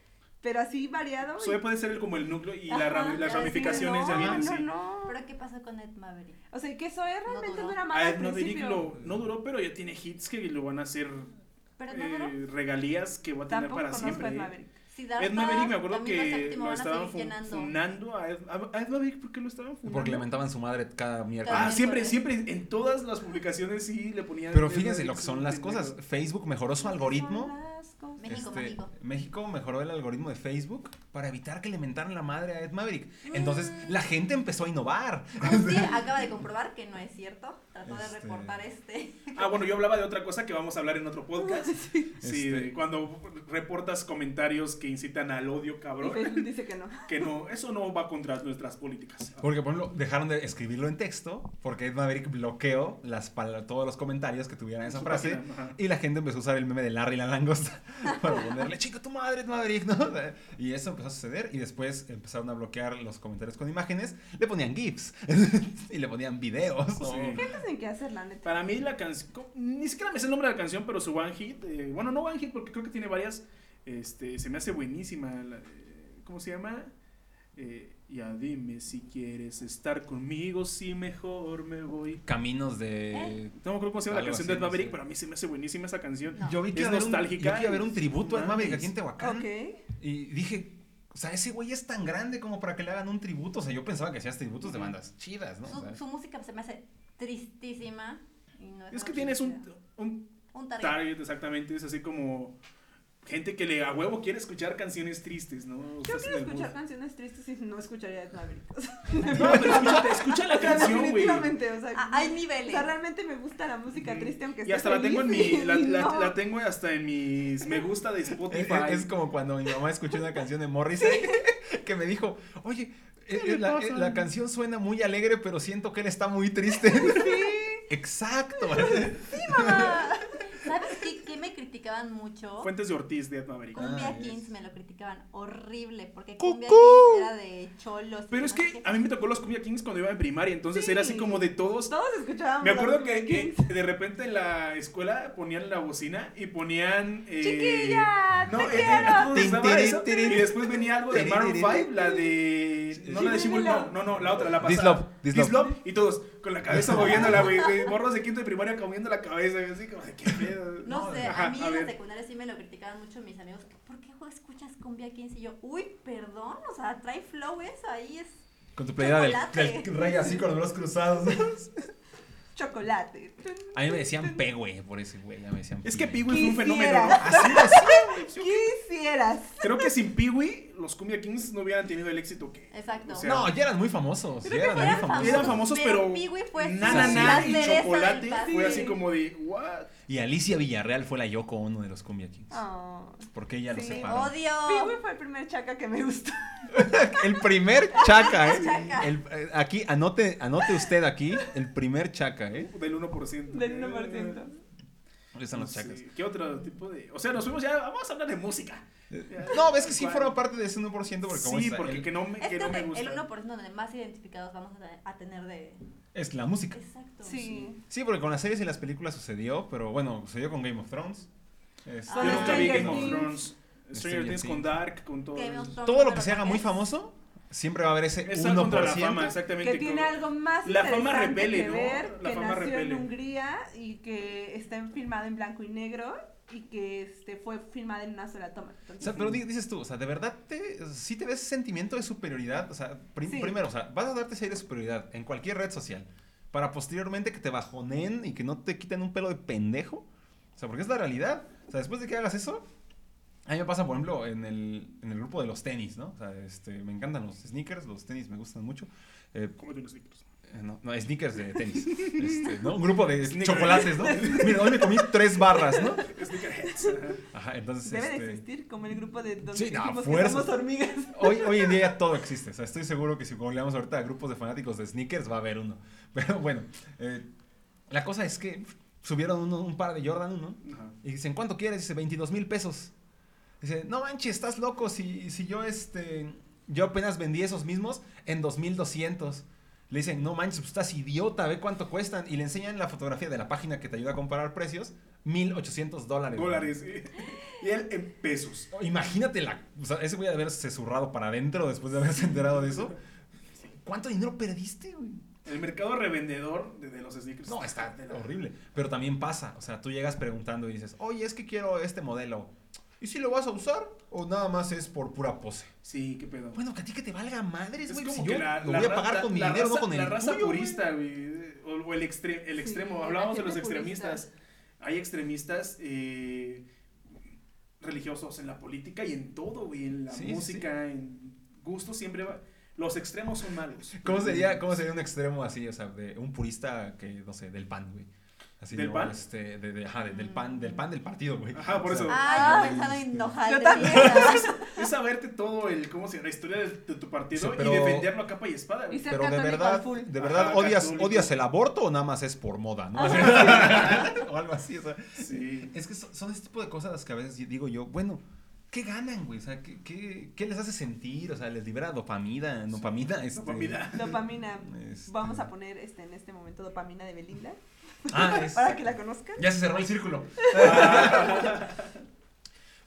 pero así variado. y- Zoe puede ser el- como el núcleo y la ram- las ramificaciones no, ya vienen, no, sí. no. ¿Pero qué pasó con Ed Maverick? O sea, que Zoé realmente no, duró. era A mala al Ed Maverick lo- no duró, pero ya tiene hits que lo van a hacer Pero no duró. eh, regalías que va a tener Tampoco para siempre. Ed. Maverick. Siddhartha, Ed Maverick me acuerdo que lo estaban seguir fu- llenando. funando a Ed, a Ed Maverick, ¿por qué lo estaban funando? Porque le mentaban su madre cada miércoles. Ah, siempre, siempre, en todas las publicaciones sí le ponían. Pero fíjense lo que son las cosas. Facebook mejoró su algoritmo cosas. México Este, mágico. México mejoró el algoritmo de Facebook para evitar que le mentaran la madre a Ed Maverick. Entonces, la gente empezó a innovar. Justi acaba de comprobar que no es cierto. Trató de Este- reportar este. Ah, bueno, yo hablaba de otra cosa que vamos a hablar en otro podcast. Sí, Este- de cuando reportas comentarios que incitan al odio, cabrón. Facebook dice que no. Que no, eso no va contra nuestras políticas. Porque, por ejemplo, dejaron de escribirlo en texto porque Ed Maverick bloqueó las, todos los comentarios que tuvieran esa Su frase. página. Y la gente empezó a usar el meme de Larry la langosta para ponerle chica tu madre, Maverick, ¿no? Y eso empezó a suceder y después empezaron a bloquear los comentarios con imágenes. Le ponían GIFs y le ponían videos. ¿no? Sí. ¿Qué tienen que hacer, la neta? Para mí la canción, ni siquiera me sé el nombre de la canción, pero su One Hit, eh, bueno, no One Hit porque creo que tiene varias, este, se me hace buenísima. la- eh, ¿Cómo se llama? Eh, ya dime si quieres estar conmigo, si mejor me voy. Caminos de... ¿Eh? No me acuerdo cómo se llama la canción así, de Ed no Maverick, sé. pero a mí se me hace buenísima esa canción. No. Yo vi que Es iba a haber un- nostálgica yo un y- tributo a Ed Maverick aquí en Tehuacán. Ok. Y dije, o sea, ese güey es tan grande como para que le hagan un tributo. O sea, yo pensaba que hacías tributos de bandas chidas, ¿no? O sea, Su, su música se me hace tristísima. y no Es que tienes un, un Un target. target, exactamente, es así como gente que le a huevo quiere escuchar canciones tristes, ¿no? Yo quiero escuchar mood. canciones tristes y no escucharía Ed Maverick. O sea, No, pero escúchate, escucha la o canción, güey. definitivamente, o sea, hay o niveles. sea, realmente me gusta la música triste aunque Y hasta la tengo en mi, la, y la- no. la tengo hasta en mis me gusta de Spotify. es- es como cuando mi mamá escuchó una canción de Morrissey que me dijo, oye, eh, ¿Qué eh, la, eh, la canción suena muy alegre, pero siento que él está muy triste. Exacto. Mamá. ¿Sabes qué, qué me criticaban mucho? Fuentes de Ortiz de Ed Maverick. Cumbia Ah, Kings es. me lo criticaban horrible porque ¡Cucú! Cumbia Kings era de cholos. Pero es no que a mí me tocó los Cumbia Kings cuando iba en primaria, entonces Sí. era así como de todos. Todos escuchábamos. Me acuerdo que, de repente en la escuela ponían la bocina y ponían. eh, Chiquilla, No, te eh, quiero. daba tirin, eso, tirin. Y después venía algo de Maroon tirin, 5, la de. No la de Shibul, no, no, no, la otra, la pasada. Love, Y todos con la cabeza moviéndola, güey. Morros de quinto de primaria moviendo la cabeza, así como de qué pedo. No sé, Ajá, a mí a en la secundaria sí me lo criticaban mucho mis amigos. ¿Por qué escuchas Cumbia Kings? Y yo, uy, perdón, o sea, trae flow eso, ahí es... Con tu playera del, del rey así con los brazos cruzados. Chocolate. A mí me decían pe, güey, por ese güey. Ya me decían Es que pi, Peewee fue un fenómeno. Así lo hacía, güey. Sí, ok. Quisieras. Creo que sin Peewee, los Cumbia Kings no hubieran tenido el éxito que. Exacto. O sea, No, ya eran muy famosos. Ya Creo que eran muy eran famosos. Eran famosos, pero. Peewee fue na, su- na, na, la y chocolate fue así como de. ¿What? Y Alicia Villarreal fue la Yoko Ono de los Cumbia Kings. Oh. Porque ella los Sí, separó. Odio. Peewee fue el primer chaca que me gustó. El primer chaca, ¿eh? Chaca. El- eh, aquí, anote, anote usted aquí, el primer chaca, ¿eh? Del 1%. Del 1%. Ahí están los sé, ¿Qué otro tipo de.? O sea, nos fuimos ya. Vamos a hablar de música. No, ves que sí ¿Cuál? forma parte de ese 1% porque como Sí, es, porque el- que no me, Es que no me gusta. el 1% donde más identificados vamos a tener- de... es la música. Exacto. Sí. Sí, porque con las series y las películas sucedió, pero bueno, sucedió con Game of Thrones. Este, Con Yo nunca vi Stranger Game of Things. Thrones. Stranger Things con. Dark, con todo. Game of eso. Thrones, Todo lo que se haga muy famoso, siempre va a haber ese Está 1%. contra la fama, exactamente. Que tiene algo más La fama repele, que ¿no? ver, La que fama nació repele. en Hungría y que está filmada en blanco y negro y que este fue filmada en una sola toma. O Entonces, sea, pero di- dices tú, o sea, ¿de verdad te, sí te ves ese sentimiento de superioridad? O sea, prim- Sí. primero, o sea, vas a darte ese aire de superioridad en cualquier red social para posteriormente que te bajonen y que no te quiten un pelo de pendejo. O sea, porque es la realidad. O sea, después de que hagas eso, a mí me pasa, por ejemplo, en el, en el grupo de los tenis, ¿no? O sea, este, me encantan los sneakers, los tenis me gustan mucho. Eh, Cómete unos sneakers. No, no, sneakers de tenis. Este, ¿no? Un grupo de Sneaker. chocolates, ¿no? Mira, hoy me comí tres barras, ¿no? Sneakerheads. ajá. Entonces. Debe de este, existir como el grupo de donde Sí, no, que somos hormigas. Hoy, hoy en día ya todo existe. O sea, estoy seguro que si googleamos ahorita a grupos de fanáticos de sneakers va a haber uno. Pero bueno, eh, la cosa es que subieron uno- un par de Jordan 1 Ajá. y dicen, ¿cuánto quieres? Dice, 22 mil pesos. Dice, no manches, estás loco. Si, si yo, este, yo apenas vendí esos mismos en 2200. Le dicen, no manches, pues estás idiota, ve cuánto cuestan. Y le enseñan la fotografía de la página que te ayuda a comparar precios, 1800 dólares. Dólares. sí. Y él en pesos. Imagínate la. O sea, ese güey de haberse zurrado para adentro después de haberse enterado de eso. ¿Cuánto dinero perdiste, güey? El mercado revendedor de, de los sneakers. No, está horrible. Pero también pasa. O sea, tú llegas preguntando y dices, oye, es que quiero este modelo. ¿Y si lo vas a usar? ¿O nada más es por pura pose? Sí, qué pedo. Bueno, que a ti que te valga madres, es güey. como Si yo la, lo la voy a pagar la- con mi dinero, raza, no con el La raza tuyo, purista, güey. O, o el, extre- el extremo. Sí, Hablábamos de los extremistas. Hay extremistas. eh, religiosos, en la política y en todo, güey, en la Sí, sí, música, en gusto siempre va. Los extremos son malos. ¿Cómo sería, ¿Cómo sería un extremo así, o sea, de un purista que, no sé, del pan, güey? Así, ¿Del pan? Este, de, de- ajá, de- del pan, del pan del partido, güey. Ajá, por O sea, eso. Ah, yo Este- pensaba en Nojal Yo de también. mierda. Es saberte todo el, ¿cómo se llama? La historia de, de tu partido Sí, pero- y defenderlo a capa y espada. güey. Y ser Pero de verdad, de verdad, Ajá, odias, católico. odias el aborto o nada más es por moda, ¿no? o algo así, o sea. Sí. Es que son, son ese tipo de cosas las que a veces digo yo, bueno, ¿qué ganan, güey? O sea, ¿qué, qué, qué les hace sentir? O sea, les libera dopamina, dopamina, este... Dopamina. Dopamina. Este- Vamos a poner este en este momento dopamina de Belinda. Ah, es... Para que la conozcan. Ya se cerró el círculo.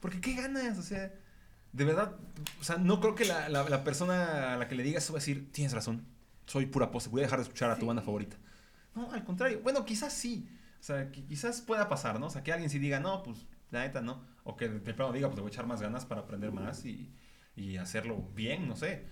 Porque ¿qué ganas? O sea, de verdad, o sea, no creo que la, la- la persona a la que le digas eso va a decir, tienes razón, soy pura pose, voy a dejar de escuchar a tu Sí. banda favorita. No, al contrario, bueno, quizás sí. O sea, qui- quizás pueda pasar, ¿no? O sea, que alguien sí diga, no, pues, la neta, no. O que de plano diga, pues, le voy a echar más ganas para aprender más y, y hacerlo bien, no sé.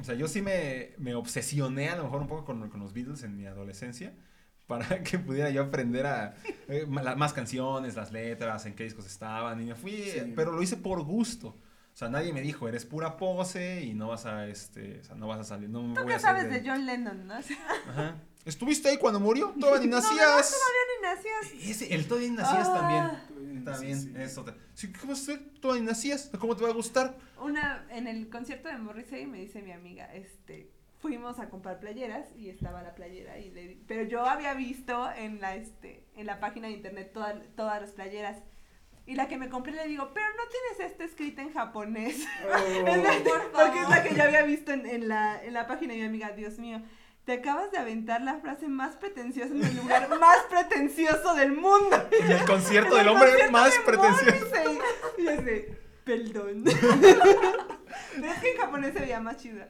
O sea, yo sí me, me obsesioné a lo mejor un poco con, con los Beatles en mi adolescencia para que pudiera yo aprender a eh, la- más canciones, las letras, en qué discos estaban y me fui, Sí. pero lo hice por gusto. O sea, nadie me dijo, eres pura pose y no vas a, este, o sea, no vas a salir, no me ¿Tú qué sabes de John Lennon, no? Todavía Ajá. ¿Estuviste ahí cuando murió? Todavía ni nacías. ni nacías. Ese, el todavía ni nacías Ah. también. También, Sí, sí. eso. te- Sí, ¿Cómo? Todavía ni nacías. ¿Cómo te va a gustar? Una, en el concierto de Morrissey me dice mi amiga, este, fuimos a comprar playeras y estaba la playera y le di- pero yo había visto en la este, en la página de internet toda- todas las playeras. Y la que me compré le digo, pero no tienes esta escrita en japonés. Oh. Es la- por porque es la que yo había visto en, en la, en la página y mi amiga, Dios mío, te acabas de aventar la frase más pretenciosa en el lugar más pretencioso del mundo. En el concierto del el hombre concierto más de pretencioso. Morrissey. Y yo así, perdón. Pero es que en japonés se veía más chida.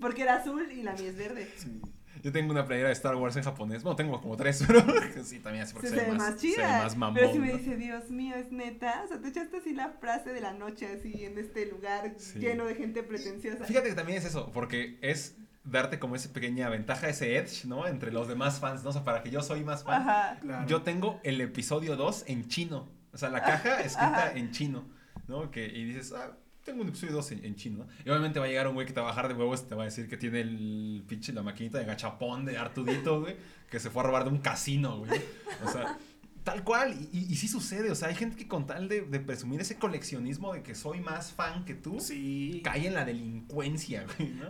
Porque era azul y la mía es verde. Sí. Yo tengo una playera de Star Wars en japonés. Bueno, tengo como tres, pero sí, también así porque Se, se, ve más se ve chida. más mamón. Pero si me dice, Dios mío, es neta. O sea, te echaste así la frase de la noche, así en este lugar Sí. lleno de gente pretenciosa. Fíjate que también es eso, porque es darte como esa pequeña ventaja, ese edge, ¿no? Entre los demás fans, ¿no? O sea, para que yo soy más fan. Ajá. Claro. Yo tengo el episodio 2 en chino. O sea, la caja escrita Ajá. en chino, ¿no? Que, y dices, ah, tengo un episodio 2 en, en chino, ¿no? Y obviamente va a llegar un güey que te va a bajar de huevos y te va a decir que tiene el pinche, la maquinita de gachapón de Artudito, güey, que se fue a robar de un casino, güey. O sea, tal cual. Y, y, y sí sucede, o sea, hay gente que con tal de, de presumir ese coleccionismo de que soy más fan que tú, Sí. cae en la delincuencia, güey, ¿no?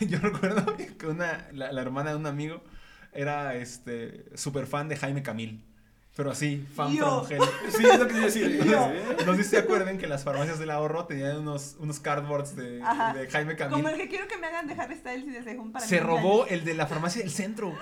Yo recuerdo que una, la, la hermana de un amigo era este súper fan de Jaime Camil. Pero así, fan Yo. from hell. Sí, es lo que. Yo. ¿eh? No sé si se acuerdan que las farmacias del ahorro tenían unos, unos cardboards de, Jaime Como Camil. el que quiero que me hagan dejar Styles y de según para Se robó el de la farmacia del centro.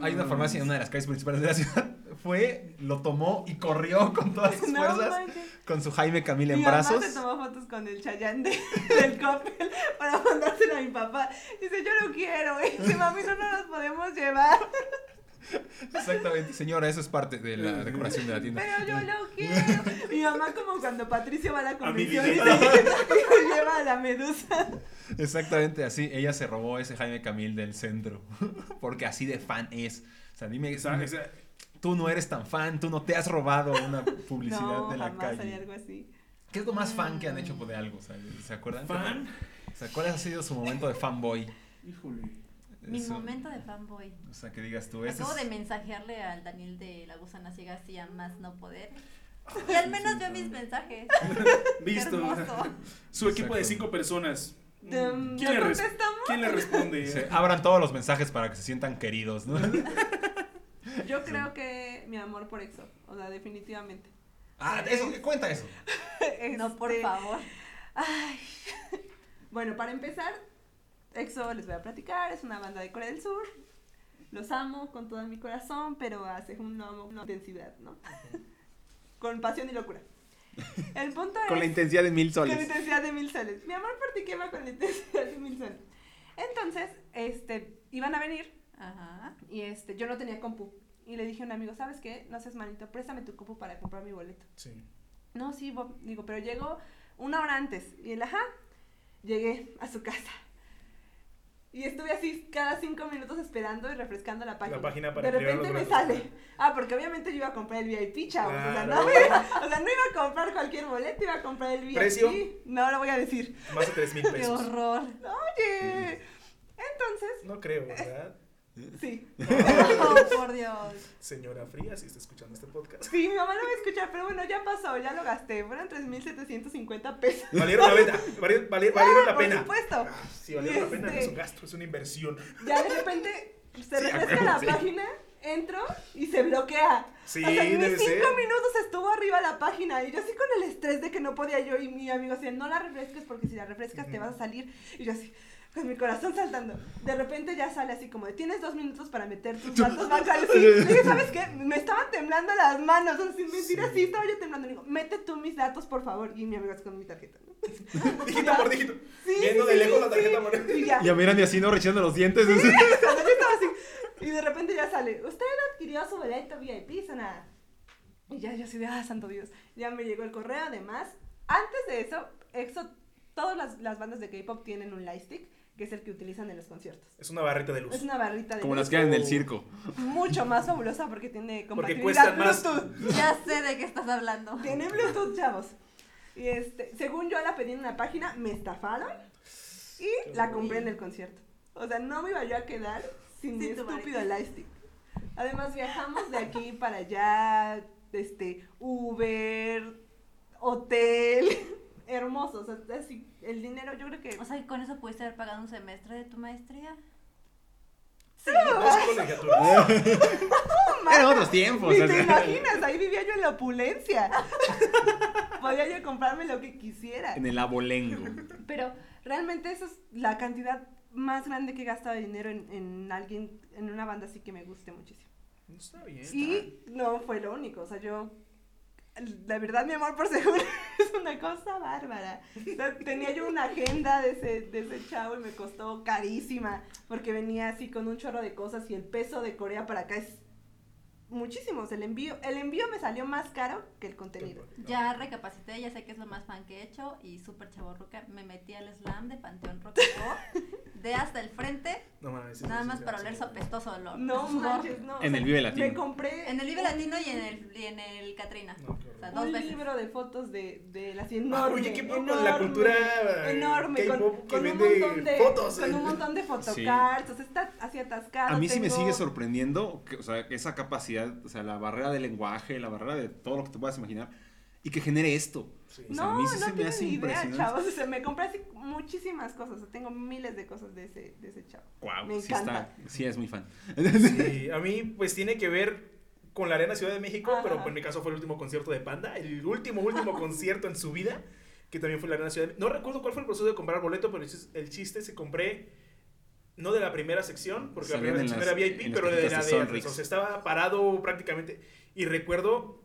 Hay una farmacia en una de las calles principales de la ciudad. Fue, lo tomó y corrió con todas sus No fuerzas con su Jaime Camil en Mi mamá brazos. se tomó fotos con el Chayán de, del Coppel para mandárselo a mi papá. Dice, yo lo quiero. Y dice, mami, no nos los podemos llevar. Exactamente, señora, eso es parte de la decoración de la tienda. Pero yo lo quiero. Mi mamá como cuando Patricio va a la convención y se, y se lleva a la medusa. Exactamente así. Ella se robó ese Jaime Camil del centro. Porque así de fan es. O sea, dime, dime, tú no eres tan fan, tú no te has robado una publicidad No, de la jamás haría calle. algo así. ¿Qué es lo más fan que han hecho de algo? O sea, ¿Se acuerdan? ¿Fan? O sea, ¿cuál ha sido su momento de fanboy? Híjole. Mi Eso- momento de fanboy. O sea, que digas tú, este Acabo es- de mensajearle al Daniel de La Gusana Ciega así a más no poder. Y al menos vio mis mensajes. Visto. Su equipo de Exacto. cinco personas. Tum, ¿Quién ¿Ya le? ¿Quién le responde? Dice, abran todos los mensajes para que se sientan queridos, ¿no? Yo creo que mi amor por EXO. O sea, definitivamente. ah, eso, cuenta eso. No, por Este, favor. Ay. Bueno, para empezar, EXO les voy a platicar, es una banda de Corea del Sur. Los amo con todo mi corazón, pero hace un amo con intensidad, ¿no? con pasión y locura. El punto es intensidad de mil con la intensidad de mil soles. Mi amor por ti quema con la intensidad de mil soles. Entonces, este, iban a venir Ajá. y este, yo no tenía compu. Y le dije a un amigo, ¿sabes qué? No seas manito, préstame tu compu para comprar mi boleto. Sí. No, sí, Bob. Digo, pero llego una hora antes. Y él, ajá, llegué a su casa. Y estuve así cada cinco minutos esperando y refrescando la página. página para De repente me sale. Ah, porque obviamente yo iba a comprar el VIP, chavos. O, sea, no me iba, o sea, no iba a comprar cualquier boleto, iba a comprar el VIP. ¿Precio? No lo voy a decir. Más de 3 mil Qué pesos. horror. Oye. Entonces, No creo, ¿verdad? Sí. Oh, por Dios. Señora Fría, si está escuchando este podcast. Sí, mi mamá lo va a escuchar, pero bueno, ya pasó, ya lo gasté. Fueron 3.750 pesos. Valieron la pena. Valieron, vali- valieron la por pena. supuesto. Ah, Sí, valieron la pena. No es Este- un gasto, es una inversión. Ya de repente se Sí, refresca la sí. página, entro y se bloquea. Sí, o sea, ni debe cinco ser. minutos estuvo arriba la página y yo así con el estrés de que no podía yo y mi amigo así, no la refresques porque si la refrescas te vas a salir. Y yo así, con mi corazón saltando. De repente ya sale así como de, tienes dos minutos para meter tus datos bancarios. Y le dije, ¿sabes qué? Me estaban temblando las manos, o sea, sin mentira, Sí. sí, estaba yo temblando. Le digo, mete tú mis datos, por favor. Y mi amigo así con mi tarjeta, ¿no? Dígito por dígito. Sí, Viendo sí, de sí, lejos la sí. tarjeta por Y ya. Y a Miran y así, ¿no? Rechazando los dientes. Cuando yo estaba así. Y de repente ya sale, usted adquirió su boleto VIP, nada. Y ya yo así de, ah, santo Dios. Ya me llegó el correo, además. Antes de eso, EXO, todas las, las bandas de K-pop tienen un lightstick, que es el que utilizan en los conciertos. Es una barrita de luz. Es una barrita de Como luz las que hay en el circo. mucho más fabulosa porque tiene Porque compatibilidad más. Bluetooth. Ya sé de qué estás hablando. Tiene Bluetooth, chavos. Y este, según yo la pedí en una página, me estafaron y la compré en el concierto. O sea, no me iba yo a quedar sin mi Sin tu estúpido lightstick. Además, viajamos de aquí para allá, este, Uber, hotel, hermoso. O sea, así, el dinero, yo creo que... O sea, que con eso pudiste haber pagado un semestre de tu maestría. Sí, Dos colegiaturas. Eran otros tiempos. Ni o te sea. imaginas, ahí vivía yo en la opulencia. Podía yo comprarme lo que quisiera. En el abolengo. Pero realmente esa es la cantidad más grande que he gastado de dinero en, en alguien, en una banda así que me guste muchísimo. Está bien. Y no fue lo único, o sea, yo, la verdad, mi amor por seguro es una cosa bárbara. Tenía yo una agenda de ese, de ese chavo y me costó carísima, porque venía así con un chorro de cosas y el peso de Corea para acá es muchísimo. O sea, el envío, el envío me salió más caro que el contenido. Ya recapacité, ya sé que es lo más fan que he hecho y súper chaborruca. Me metí al slam de Panteón Rococó, de hasta el frente, No mames. nada sí, más sí, para sí. oler su apestoso olor. No manches, no. o En sea, el Vive Latino. Me compré En el Vive Latino y en el, y en el Catrina. No, O sea, dos un veces. libro de fotos de, de las Ah, enorme, oye, qué poco la cultura eh, enorme, con, con un montón de fotos. con un montón de fotocards, o sea, está así atascado. A mí sí me tengo- sigue sorprendiendo, que, o sea, esa capacidad, o sea, la barrera del lenguaje, la barrera de todo lo que te puedas imaginar, y que genere esto. Sí. O sea, a No, mí sí no se me hace ni idea, impresionante. chavos. O sea, me compré así muchísimas cosas. O sea, tengo miles de cosas de ese, de ese chavo. Wow, Me sí encanta. está, sí es muy fan. Sí, a mí pues tiene que ver con la Arena Ciudad de México, Ajá. pero en mi caso fue el último concierto de Panda, el último, último concierto en su vida, que también fue en la Arena Ciudad de No recuerdo cuál fue el proceso de comprar boleto, pero el chis- el chiste se compré, no de la primera sección, porque la primera sección las- era VIP, pero de la de de o sea, estaba parado prácticamente, y recuerdo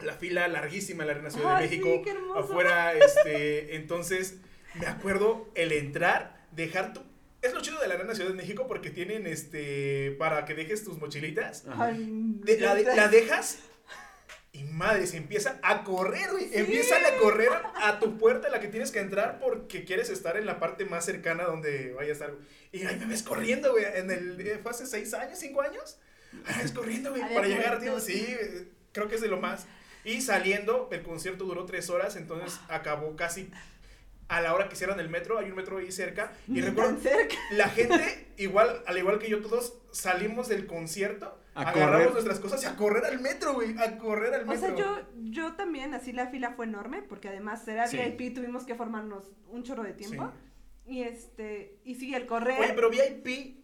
la fila larguísima en la Arena Ciudad Ay, de sí, México, qué hermoso. afuera, este, entonces, me acuerdo el entrar, dejar tu... Es lo chido de la Arena Ciudad de México porque tienen, este, para que dejes tus mochilitas. De- la, la dejas y madre, se empieza a correr, güey. Empiezan a correr a tu puerta, la que tienes que entrar porque quieres estar en la parte más cercana donde vaya a estar. Y ahí me ves corriendo, güey. En el, eh, ¿Fue hace seis años, cinco años? Ahí me ves corriendo, güey, para llegar, tío. Sí, eh, creo que es de lo más. Y saliendo, el concierto duró tres horas, entonces acabó casi a la hora que hicieran el metro. Hay un metro ahí cerca. Y recuerdo, cerca. la gente, igual, al igual que yo, todos salimos del concierto, A agarramos correr. nuestras cosas y a correr al metro, güey, a correr al O metro. sea, yo, yo también, así la fila fue enorme, porque además era Sí. VIP, tuvimos que formarnos un chorro de tiempo. Y este, y sí, el correr. Oye, pero VIP,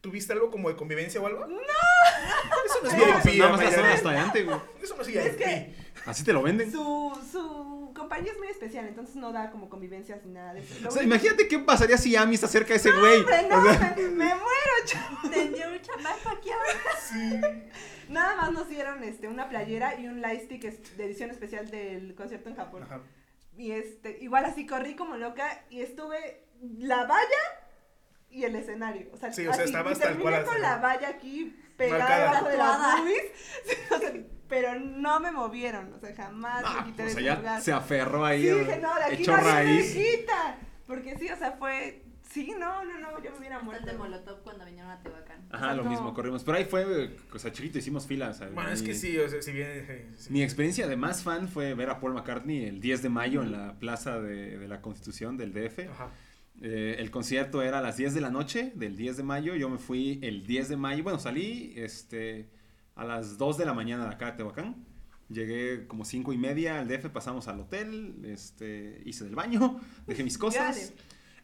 ¿tuviste algo como de convivencia o algo? No. Eso no es VIP, nada más la zona hasta adelante, güey. Eso no es VIP. Así te lo venden. Su, su compañía es muy especial, entonces no da como convivencias ni nada de eso. Lo O sea, único- imagínate qué pasaría si Ami está cerca de ese güey. Hombre, no, O sea, me, me muero, chavo. Tenía un chamaco aquí ahora. Sí. Nada más nos dieron este, una playera y un lightstick de edición especial del concierto en Japón. Ajá. Y este, igual así corrí como loca y estuve la valla y el escenario. O sea, Sí, o sea, así, y terminé cual, con la valla aquí pegada debajo de las boobies. Sí, o sea, pero no me movieron, o sea, jamás ah, me quité o de sea, ese ya lugar. se aferró ahí. Sí, dije, no, de aquí me raíz. quita. Porque sí, o sea, fue Sí, no, no, no, yo me hubiera muerto. de Molotov cuando vinieron a Tehuacán. Ajá, lo No. mismo, corrimos. Pero ahí fue, o sea, chiquito, hicimos filas. Bueno, es que sí, o sea, si bien. eh, sí. Mi experiencia de más fan fue ver a Paul McCartney el 10 de mayo en la plaza de, de la Constitución del DF. Ajá. Eh, el concierto era a las 10 de la noche del 10 de mayo. Yo me fui el 10 de mayo. Bueno, salí este, a las 2 de la mañana de acá de Tehuacán. Llegué como 5 y media al DF, pasamos al hotel, este, hice del baño, dejé mis cosas.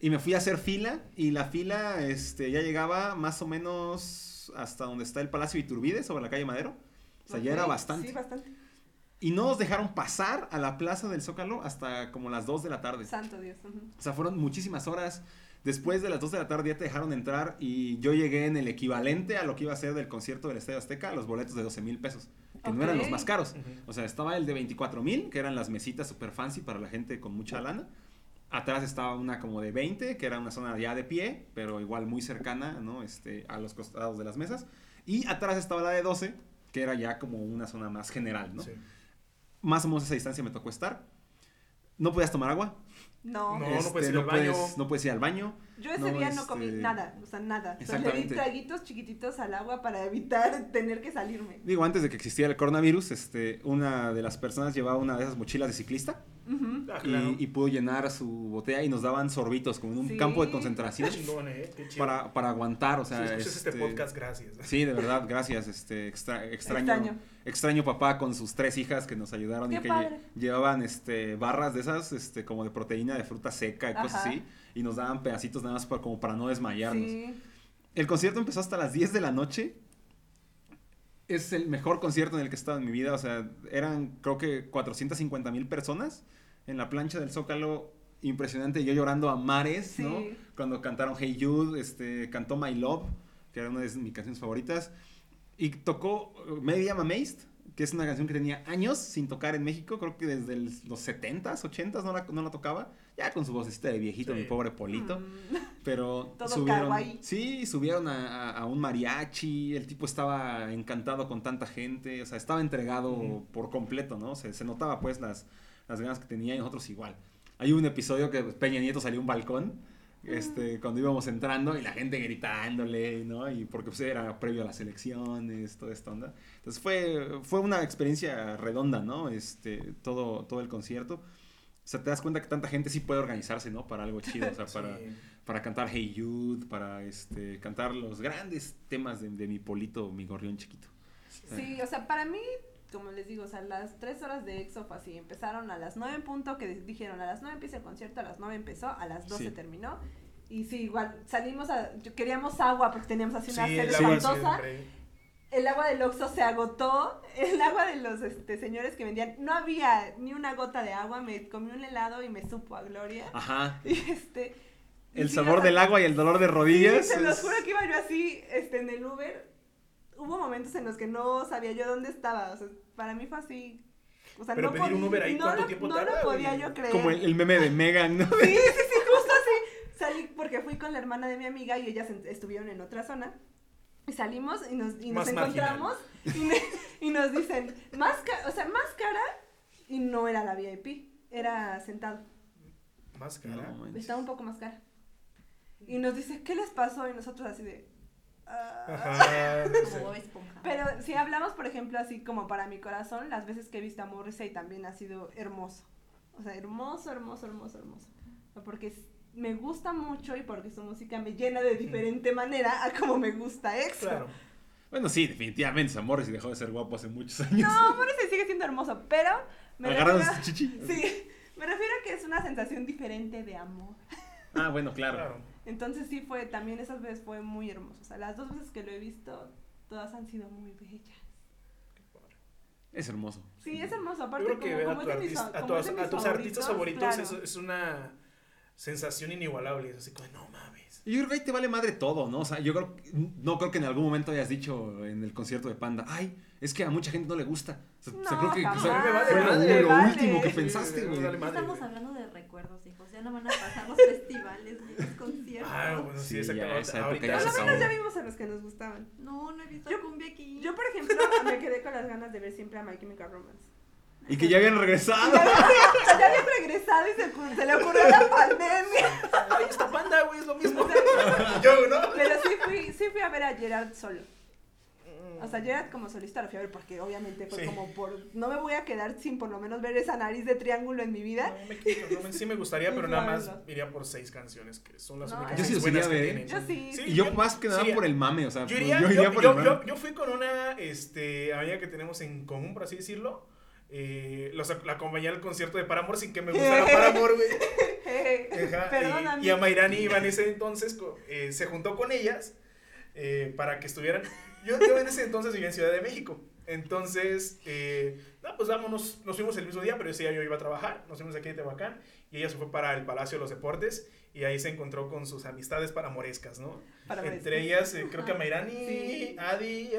Y me fui a hacer fila. Y la fila este, ya llegaba más o menos hasta donde está el Palacio Iturbide, sobre la calle Madero. O sea, ya era bastante. Sí, bastante. Y no nos dejaron pasar a la plaza del Zócalo hasta como las 2 de la tarde. Santo Dios. O sea, fueron muchísimas horas. Después de las 2 de la tarde ya te dejaron entrar y yo llegué en el equivalente a lo que iba a ser del concierto del Estadio Azteca, los boletos de 12 mil pesos, que no eran los más caros. O sea, estaba el de 24 mil, que eran las mesitas super fancy para la gente con mucha lana. Atrás estaba una como de 20, que era una zona ya de pie, pero igual muy cercana, ¿no? Este, a los costados de las mesas. Y atrás estaba la de 12, que era ya como una zona más general, ¿no? Sí. Más o menos esa distancia me tocó estar. No podías tomar agua. No. No, no puedes ir no al baño. puedes- no puedes ir al baño. Yo ese No, día no comí este, nada, o sea, nada. O sea, le di traguitos chiquititos al agua para evitar tener que salirme. Digo, antes de que existiera el coronavirus, este, una de las personas llevaba una de esas mochilas de ciclista. Ah, y, claro. y pudo llenar su botella y nos daban sorbitos como en un Sí. campo de concentración Qué chingón, eh. Para, para aguantar, o Si sea, escuchas este este, podcast, gracias. Sí, de verdad, gracias, este, extra- extraño, Extraño. extraño papá con sus tres hijas que nos ayudaron y que lle- llevaban, este, barras de esas, este, como de proteína de fruta seca y cosas así y nos daban pedacitos nada más para, como para no desmayarnos. Sí. El concierto empezó hasta las 10 de la noche. Es el mejor concierto en el que he estado en mi vida. O sea, eran creo que 450 mil personas en la plancha del Zócalo. Impresionante. Yo llorando a mares, ¿no? Sí. Cuando cantaron Hey Jude, este, cantó My Love, que era una de mis canciones favoritas. Y tocó uh, I'm Amazed, que es una canción que tenía años sin tocar en México. Creo que desde los 70s, 80s no la, no la tocaba. Ya con su vocecita de viejito, Sí. mi pobre Polito. Mm. Pero Todo subieron, kawaii. sí, subieron a, a- a un mariachi, el tipo estaba encantado con tanta gente, o sea, estaba entregado Ujú. por completo, ¿no? Se, se notaba pues las, las ganas que tenía y nosotros igual. Hay un episodio que Peña Nieto salió a un balcón, este, cuando íbamos entrando y la gente gritándole, ¿no? Y porque pues, era previo a las elecciones, toda esta onda. Entonces fue, fue una experiencia redonda, ¿no? Este, todo, todo el concierto. O sea, te das cuenta que tanta gente sí puede organizarse, ¿no? Para algo chido, o sea, para, Sí. para cantar Hey Jude, para este, cantar los grandes temas de, de mi polito, mi gorrión chiquito. Sí, o sea, para mí, como les digo, o sea, las tres horas de EXO fue así, empezaron a las nueve en punto, que dijeron a las nueve empieza el concierto, a las nueve empezó, a las doce Sí. terminó. Y sí, igual salimos a, yo- queríamos agua porque teníamos así una Sí, sed espantosa. siempre. El agua del Oxxo se agotó, el agua de los este, señores que vendían, no había ni una gota de agua, me comí un helado y me supo a gloria. Ajá. Y este... El sabor del agua y el dolor de rodillas. Sí, se los juro que iba yo así, este, en el Uber. Hubo momentos en los que no sabía yo dónde estaba. O sea, para mí fue así. O sea, Pero no pedir un podía- Uber ahí, no ¿cuánto lo- tiempo no tarda, lo podía yo creer. Como el, el meme de Megan, ¿no? Sí, sí, sí, justo así. Salí porque fui con la hermana de mi amiga y ellas estuvieron en otra zona. Y salimos y nos, y encontramos y, nos dicen, más o sea, más cara y no era la VIP, era sentado. Más cara. No. Estaba un poco más cara. Y nos dice, ¿qué les pasó? Y nosotros así de... "Ah". Ajá. no sé. Como Bob Esponja. Pero si hablamos, por ejemplo, así como para mi corazón, las veces que he visto a Morrissey también ha sido hermoso. O sea, hermoso, hermoso, hermoso, hermoso. Porque es- me gusta mucho y porque su música me llena de diferente manera a como me gusta EXO. Claro. Bueno, sí, definitivamente. San Morris dejó de ser guapo hace muchos años. No, Morrissey sigue siendo hermoso, pero me refiero, su chichi. sí, me refiero a que es una sensación diferente de amor. Ah, bueno, claro. Claro. Entonces sí fue, también esas veces fue muy hermoso. O sea, las dos veces que lo he visto, todas han sido muy bellas. Es hermoso. Sí, es hermoso. Yo Aparte, creo que como, ver a, como tu artista- a, tu- a tus artistas favoritos claro. es, es una sensación inigualable. Es así como, no mames. Y yo creo que ahí te vale madre todo, ¿no? O sea, yo creo, no creo que en algún momento hayas dicho en el concierto de Panda, ay, es que a mucha gente no le gusta. O sea, o sea, No, creo que o sea, me vale fue lo- madre, lo, vale. último que pensaste, güey. vale Estamos hablando de recuerdos, hijos. Ya no van a pasar los festivales ni los conciertos. Ah, bueno, sí, Sí, ya, esa ahorita ya Por lo menos ya vimos a los que nos gustaban. No, no he visto Yo- cumbia aquí. Yo, por ejemplo, me quedé con las ganas de ver siempre a My Chemical Romance. Y que ya habían regresado. Ya había, ya había regresado y se, se le ocurrió la pandemia. Ahí está panda, güey, es lo mismo. Yo, ¿no? Pero sí fui, sí fui a ver a Gerard solo. O sea, Gerard como solista lo fui a ver porque obviamente fue Sí. como por... No me voy a quedar sin por lo menos ver esa nariz de triángulo en mi vida. No, me quito, no, me- sí me gustaría, pero nada más iría por seis canciones, que son las No, únicas yo sí buenas que ver. tienen. Yo sí. Sí, Y yo más que nada sí, por el mame, o sea, Yo pues, iría, yo iría por yo- el yo- mame. yo fui con una este, amiga que tenemos en común, por así decirlo. Eh, los, la acompañé al concierto de Paramore sin que me gustara Paramore, güey. Y, y a Mayrani iba en ese entonces, eh, se juntó con ellas eh, para que estuvieran. Yo, yo en ese entonces vivía en Ciudad de México. Entonces, eh, no, pues vámonos, nos fuimos el mismo día, pero ese día yo iba a trabajar. Nos fuimos aquí de Tehuacán y ella se fue para el Palacio de los Deportes y ahí se encontró con sus amistades paramorescas, ¿no? Paramorescas. Entre ellas, eh, creo que a Mayrani, Sí. Adi,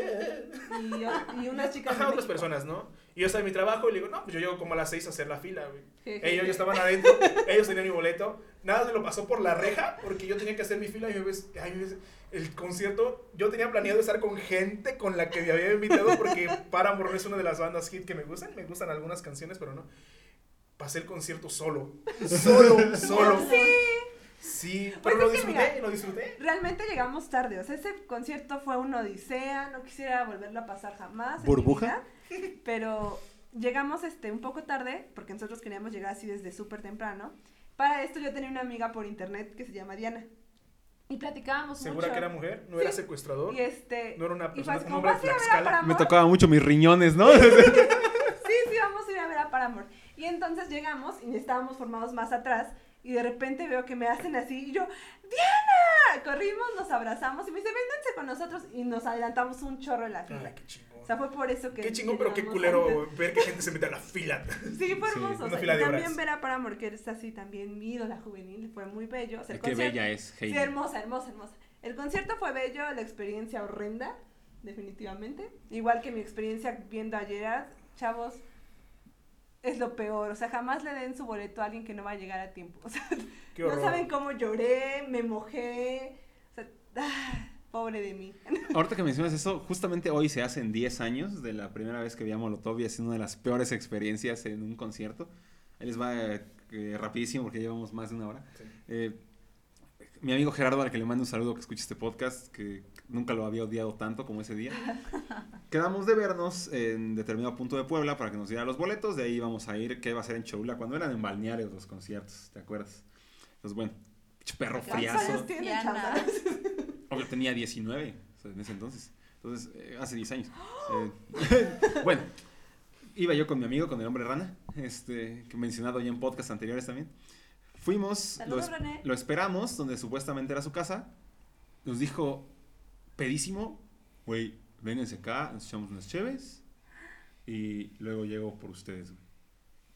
Y, y unas chicas. Ajá, otras personas, ¿no? Y yo estaba en mi trabajo y le digo, no, pues yo llego como a las seis a hacer la fila, güey. Ellos ya estaban adentro, ellos tenían mi boleto. Nada me lo pasó por la reja porque yo tenía que hacer mi fila y me ves, ay, me ves, el concierto, yo tenía planeado estar con gente con la que me había invitado porque Paramore es una de las bandas hit que me gustan, me gustan algunas canciones, pero no. Pasé el concierto solo, solo, solo. Sí. Sí, Pues pero lo disfruté, mira, lo disfruté. Realmente llegamos tarde, o sea, ese concierto fue una odisea, no quisiera volverlo a pasar jamás. en mi ¿Burbuja? vida, pero llegamos este un poco tarde, porque nosotros queríamos llegar así desde súper temprano. Para esto yo tenía una amiga por internet que se llama Diana. Y platicábamos ¿Segura mucho. que era mujer? ¿No Sí. era secuestrador? Y este. ¿No era una persona, así un como, hombre de ¿vas a ir a ver a Tlaxcala? Paramore? Me tocaba mucho mis riñones, ¿no? Sí, sí, vamos a ir a ver a Paramore. Y entonces llegamos y estábamos formados más atrás. Y de repente veo que me hacen así. Y yo, ¡Diana! Corrimos, nos abrazamos. Y me dice, vénganse con nosotros. Y nos adelantamos un chorro en la fila. Ay, qué chingón. O sea, fue por eso que. Qué chingón, pero qué culero antes. ver que gente se mete a la fila. Sí, fue Sí, hermoso. una o sea, fila y también ver a Paramore, que es así también mi ídola juvenil. Fue muy bello. O sea, el Qué concierto- bella es Sí, Heidi. hermosa, hermosa, hermosa. El concierto fue bello, la experiencia horrenda, definitivamente. Igual que mi experiencia viendo a Gerard, chavos, es lo peor. O sea, jamás le den su boleto a alguien que no va a llegar a tiempo. O sea, Qué no saben cómo lloré, me mojé. O sea, ah, pobre de mí. Ahorita que mencionas eso, justamente hoy se hacen 10 años de la primera vez que vi a Molotov y ha sido una de las peores experiencias en un concierto. Ahí les va eh, eh, rapidísimo porque llevamos más de una hora. Sí. Eh, mi amigo Gerardo, al que le mando un saludo que escuche este podcast, que nunca lo había odiado tanto como ese día. Quedamos de vernos en determinado punto de Puebla para que nos diera los boletos. De ahí íbamos a ir, que iba a ser en Cholula, cuando eran en balnearios los conciertos, ¿te acuerdas? Entonces, bueno, perro ¿Cuántos ¿Cuántos friazo. Obvio, tenía 19 o sea, en ese entonces. Entonces, eh, hace 10 años. Eh, bueno, iba yo con mi amigo, con el hombre rana, este, que he mencionado ya en podcast anteriores también. Fuimos, lo, Saludos, es- René. lo esperamos, donde supuestamente era su casa. Nos dijo, pedísimo, güey, vénganse acá, nos echamos unas cheves y luego llego por ustedes. güey".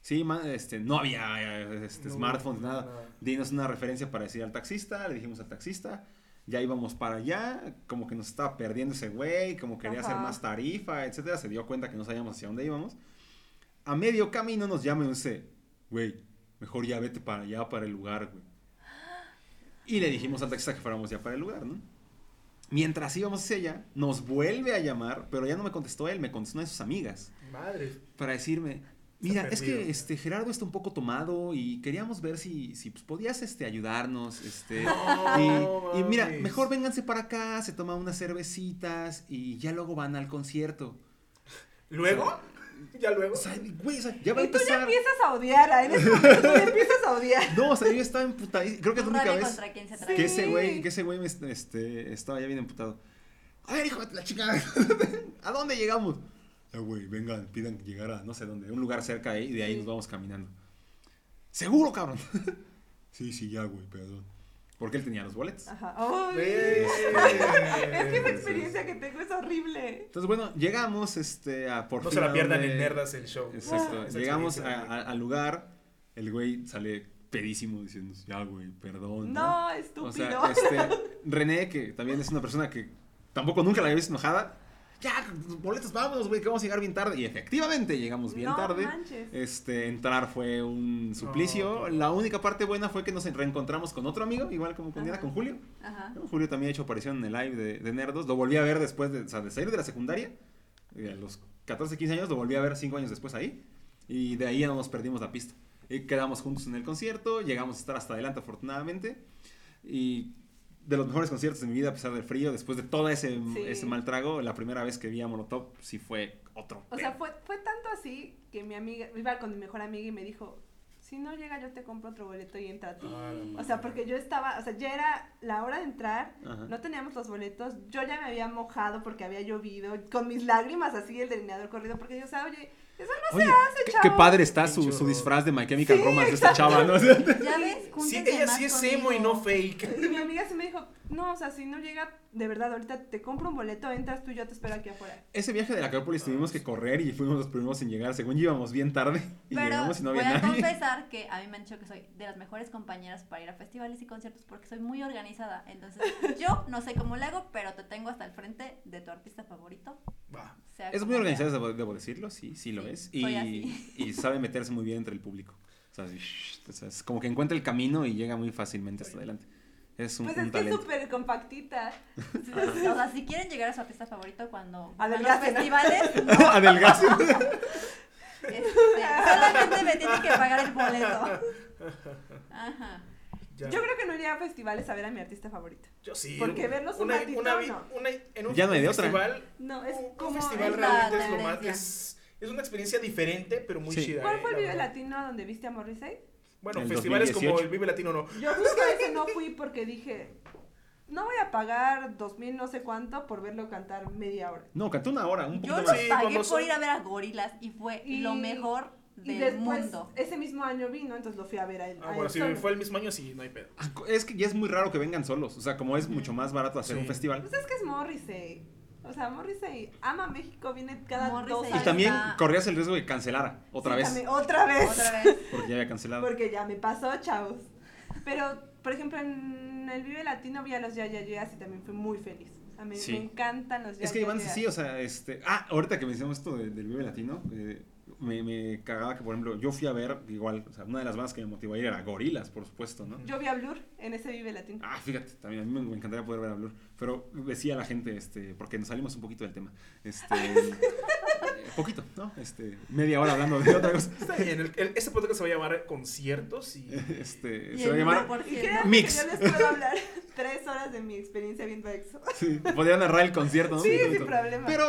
Sí, este, no había eh, este, No, smartphones, nada. nada. Dinos una referencia para decir al taxista, le dijimos al taxista, ya íbamos para allá, como que nos estaba perdiendo ese güey, como quería hacer más tarifa, etcétera, se dio cuenta que no sabíamos hacia dónde íbamos. A medio camino nos llama y nos dice, güey, mejor ya vete para allá, para el lugar, güey. Y le dijimos al taxista que fuéramos ya para el lugar, ¿no? Mientras íbamos hacia allá, nos vuelve a llamar, pero ya no me contestó él, me contestó una de sus amigas Madre. para decirme, mira, es que este Gerardo está un poco tomado y queríamos ver si, si pues, podías este, ayudarnos, este, No, y, y mira, mejor vénganse para acá, se toman unas cervecitas y ya luego van al concierto. ¿Luego? ¿Ya luego? O sea, güey, o sea, ya va a Y tú ya empezar. empiezas a odiar, ¿eh? en ese momento tú ya empiezas a odiar. No, o sea, yo estaba emputadísimo. Creo que es la única vez contra quien se trae. que ese güey, que ese güey me, este, estaba ya bien emputado. A ver, hijo de la chingada, ¿a dónde llegamos? Ya, güey, vengan, pidan llegar a no sé dónde, un lugar cerca ahí y de ahí Sí. nos vamos caminando. ¿Seguro, cabrón? sí, sí, ya, güey, perdón. Porque él tenía los boletos. Ajá. Ay. Eh, Es que esa experiencia que tengo es horrible. Entonces, bueno, llegamos este, a por No fin se la pierdan donde- en Nerdas el show. Exacto. Llegamos experiencia. a- a- al lugar, el güey sale pedísimo diciendo, ya, güey, perdón. No, O estúpido. sea, este, René, que también es una persona que tampoco nunca la había visto enojada. Ya, boletos, vámonos, güey, que vamos a llegar bien tarde. Y efectivamente llegamos bien no tarde. manches. Este, entrar fue un suplicio. No. La única parte buena fue que nos reencontramos con otro amigo, igual como con, Diana, Ajá. con Julio. Ajá. ¿no? Julio también ha hecho aparición en el live de, de Nerdos. Lo volví a ver después de, o sea, de salir de la secundaria. eh, A los 14, 15 años lo volví a ver 5 años después ahí. Y de ahí ya no nos perdimos la pista. Y quedamos juntos en el concierto, llegamos a estar hasta adelante afortunadamente. Y de los mejores conciertos de mi vida a pesar del frío, después de todo ese, Sí. ese mal trago, la primera vez que vi a Molotov sí fue otro. O sea, fue, fue tanto así que mi amiga, iba con mi mejor amiga y me dijo, si no llega yo te compro otro boleto y entra tú. Ah, la O sea, porque yo estaba, o sea, ya era la hora de entrar, Ajá. no teníamos los boletos, yo ya me había mojado porque había llovido, con mis lágrimas así el delineador corrido, porque yo, o sea, oye, eso no Oye, se hace, qué, chavo. qué padre está su, su disfraz de My Chemical Sí, Romance de esta chava, ¿no? Ya ves, Sí, ella sí es conmigo. emo y no fake. Y mi amiga sí me dijo, no, o sea, si no llega, de verdad, ahorita te compro un boleto, entras tú y yo te espero aquí afuera. Ese viaje de la Acrópolis tuvimos que correr y fuimos los primeros en llegar. Según íbamos bien tarde y Pero llegamos y no voy había a nadie. confesar que a mí me han dicho que soy de las mejores compañeras para ir a festivales y conciertos porque soy muy organizada. Entonces, yo no sé cómo le hago, pero te tengo hasta el frente de tu artista favorito. Va. Sea Es muy organizada, debo, debo decirlo, sí, sí lo Sí, es. Y, y sabe meterse muy bien entre el público. O sea, shh, o sea, es como que encuentra el camino y llega muy fácilmente hasta adelante. Es un, Pues un es que es talento. súper compactita. O sea, si quieren llegar a su artista favorito cuando van a los Adelgacen. festivales, Adelgazo. este, solamente me tienen que pagar el boleto. Ajá. Ya. Yo creo que no iría a festivales a ver a mi artista favorito. Yo sí. Porque verlos un una, ratito, una, vi- no. una- en un Ya no hay de otra. festival, No, es un, un como... festival es la realmente es lo más es, es una experiencia diferente, pero muy Sí. chida. ¿Cuál eh, fue el Vive verdad. Latino donde viste a Morrissey? Bueno, El festivales como 2018. el Vive Latino no. Yo justo ese no fui porque dije, no voy a pagar dos mil no sé cuánto por verlo cantar media hora. No, cantó una hora, un Yo poquito lo más. Sí, pagué por ir a ver a gorilas y fue Y- lo mejor Y del después, mundo. ese mismo año vino, entonces lo fui a ver a él. Ah, a bueno, él si solo. fue el mismo año, sí, no hay pedo. Ah, Es que ya es muy raro que vengan solos. O sea, como es mucho más barato hacer Sí. un festival. Pues es que es Morrissey. O sea, Morrissey ama México, viene cada Morrissey dos Y años. también está- corrías el riesgo de que cancelara otra Sí, vez. también- otra vez. Otra vez. Porque ya había cancelado. Porque ya me pasó, chavos. Pero, por ejemplo, en el Vive Latino vi a los Ya Ya Yeahs y también fui muy feliz. O sea, me, Sí. me encantan los Ya Es que Iván, sí, o sea, este. Ah, ahorita que mencionamos esto de- del Vive Latino, eh, me, me cagaba que, por ejemplo, yo fui a ver, igual, o sea, una de las bandas que me motivó a ir era Gorilas, por supuesto, ¿no? Yo vi a Blur en ese Vive Latino. Ah, fíjate, también a mí me, me encantaría poder ver a Blur. Pero decía la gente, este, porque nos salimos un poquito del tema. Este. poquito, ¿no? Este, media hora hablando de otra cosa. Está bien, el- el- este podcast se va a llamar conciertos y Este, Y se va a llamar. 1%. Y créanme Mix. yo les puedo hablar tres horas de mi experiencia viendo EXO. Sí, podría narrar el concierto, ¿no? Sí, sin problema. Pero,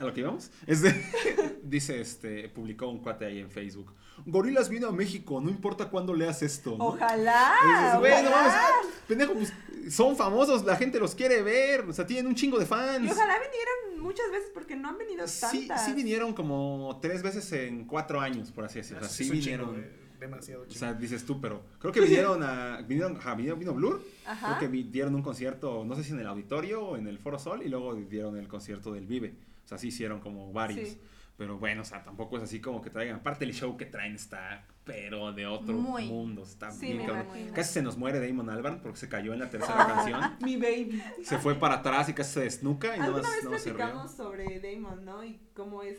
a lo que íbamos, este, dice, este, publicó un cuate ahí en Facebook. Gorilas vino a México, no importa cuándo leas esto. ¿no? Ojalá. Dices, güey, no ojalá. mames, pendejo, pues, son famosos, la gente los quiere ver, o sea, tienen un chingo de fans. Y ojalá vinieran muchas veces porque no han venido Sí, tantas. sí vinieron como tres veces en cuatro años, por así decirlo. O sea, sí es chingo, vinieron. eh, demasiado O chido. sea, dices tú, pero creo que vinieron a. Vinieron, ajá, vino, vino Blur. Ajá. Creo que dieron un concierto, no sé si en el auditorio o en el Foro Sol, y luego dieron el concierto del Vive. O sea, sí hicieron como varios. Sí. Pero bueno, o sea, tampoco es así como que traigan. Aparte, el show que traen está, pero de otro Muy. mundo. Está Sí, bien cabrón. Casi se nos muere Damon Albarn porque se cayó en la tercera Ah, canción. Mi baby. Se fue para atrás y casi se desnuca y más, vez más se rió. sobre Damon, ¿no? Y cómo es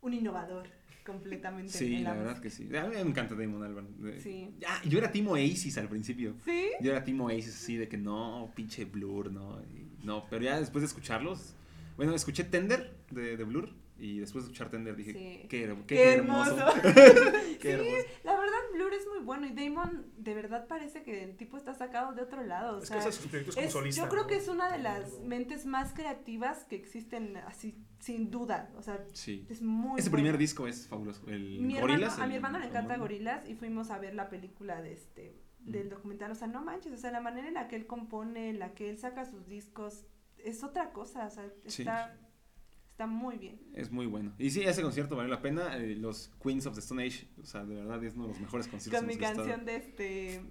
un innovador completamente Sí, la la verdad que sí. A mí me encanta Damon Albarn. Sí. Ah, yo era Timo Oasis al principio. ¿Sí? Yo era Timo Oasis así de que no, pinche Blur, no. y no, pero ya después de escucharlos, bueno, escuché Tender de, de Blur y después de escuchar Tender dije, Sí. qué, her- qué Qué hermoso. hermoso. qué Sí, hermoso. La verdad, Blur es muy bueno y Damon de verdad parece que el tipo está sacado de otro lado. O es sea, que sus proyectos como es- solista. yo creo ¿no? que es una de las mentes más creativas que existen así, sin duda. O sea, Sí. es muy Ese bueno. primer disco es fabuloso. El Mi Gorillaz, hermano- a mi hermano le encanta Gorilas y fuimos a ver la película de este del Mm. documental, o sea, no manches, o sea, la manera en la que él compone, en la que él saca sus discos es otra cosa, o sea, Sí. está está muy bien. Es muy bueno. Y sí, ese concierto valió la pena. eh, los Queens of the Stone Age, o sea, de verdad es uno de los mejores conciertos. Con mi canción de este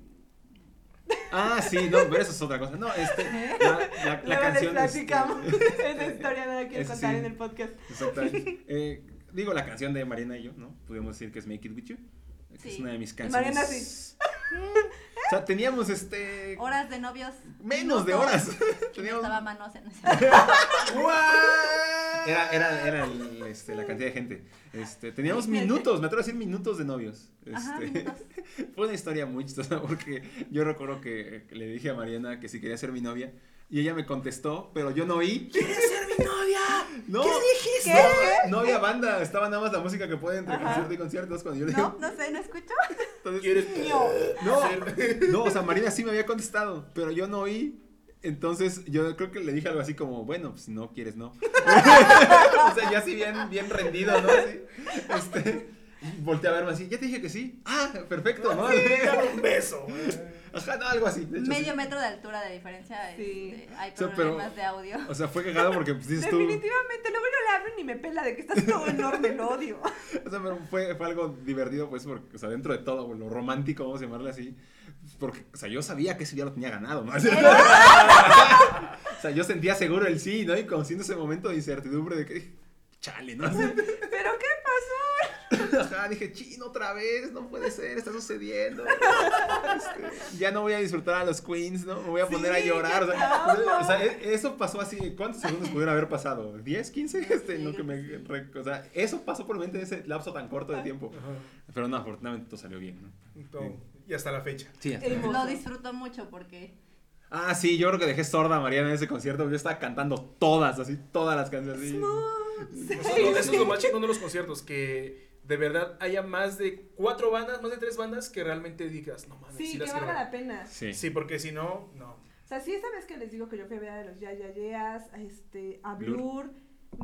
Ah, sí, no, pero eso es otra cosa. No, este, la, la, la canción... les este, platicamos esa historia, no la quiero contar sí. en el podcast. Exactamente. Eh, digo, la canción de Mariana y yo, ¿no? Podemos decir que es Make It With You. Que Es una de mis canciones. Mariana sí. O sea, teníamos este. Horas de novios. Menos de horas. Teníamos. Estaba manos en Era, era, era el, este, la cantidad de gente. Este, teníamos minutos, me atrevo a decir minutos de novios. Este, fue una historia muy chistosa porque yo recuerdo que, que le dije a Mariana que si quería ser mi novia y ella me contestó, pero yo no oí. ¿Quieres ser mi novia! No, ¿Qué dijiste? No, no había banda, estaba nada más la música que puede entre Ajá. concierto y concierto. Cuando yo le No, no sé, no escucho. entonces, ¿Quieres? No, no, o sea, Marina sí me había contestado, pero yo no oí. Entonces, yo creo que le dije algo así como, bueno, pues no quieres, no. o sea, ya así bien, bien rendido, ¿no? Así, este, y volteé a verme así, ya te dije que sí. Ah, perfecto, ¿no? Dame un beso. Ajá, no, algo así. de hecho, Medio sí. metro de altura de diferencia. Sí. este, hay O sea, pero- problemas de audio. O sea, fue cagado porque pues, dices tú. Definitivamente, luego yo le hablo y ni me pela de que estás todo enorme, lo odio. O sea, pero fue, fue algo divertido, pues, porque, o sea, dentro de todo, lo romántico, vamos a llamarle así. Porque, o sea, yo sabía que ese día lo tenía ganado, ¿no? o sea, yo sentía seguro el sí, ¿no? Y conociendo ese momento de incertidumbre de que, chale, ¿no? ¿Pero qué? Ajá, dije, chino, otra vez, no puede ser, está sucediendo. Este, ya no voy a disfrutar a los queens, ¿no? Me voy a poner a Sí, llorar. O sea, trauma. o sea, e- eso pasó así, ¿cuántos segundos pudieron haber pasado? ¿10, 15? Este, en lo que me, o sea, eso pasó por mi mente en ese lapso tan corto de tiempo. Pero no, afortunadamente todo salió bien, ¿no? Todo. Y hasta la fecha. Sí, hasta-. Lo disfruto mucho porque. Ah, sí, yo creo que dejé sorda a Mariana en ese concierto. Yo estaba cantando todas, así, todas las canciones. Así. Eso, eso es lo más chingón de los conciertos, que de verdad haya más de cuatro bandas, más de tres bandas que realmente digas, no mames, sí, Sí, las que valga ver". la pena. Sí. Sí, porque si no, no. O sea, sí, esa vez que les digo que yo fui a ver a los Ya Ya Yeahs, a, este, a Blur. Blur,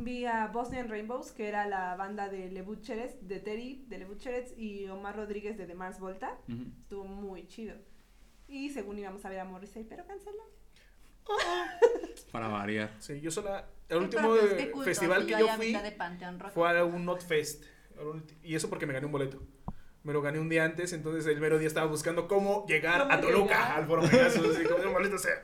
vi a Bosnian Rainbows, que era la banda de Le Butcheres, de Terry, de Le Butcheres, y Omar Rodríguez de The Mars Volta. Estuvo muy chido. Y según íbamos a ver a Morrissey, pero canceló. Para variar. Sí, yo sola, el último pues, festival que yo fui fue a un Not Fest. Y eso porque me gané un boleto. Me lo gané un día antes, entonces el mero día estaba buscando cómo llegar ¿Cómo a Toluca, llegar? al Foro Pegasus, así como maldito sea.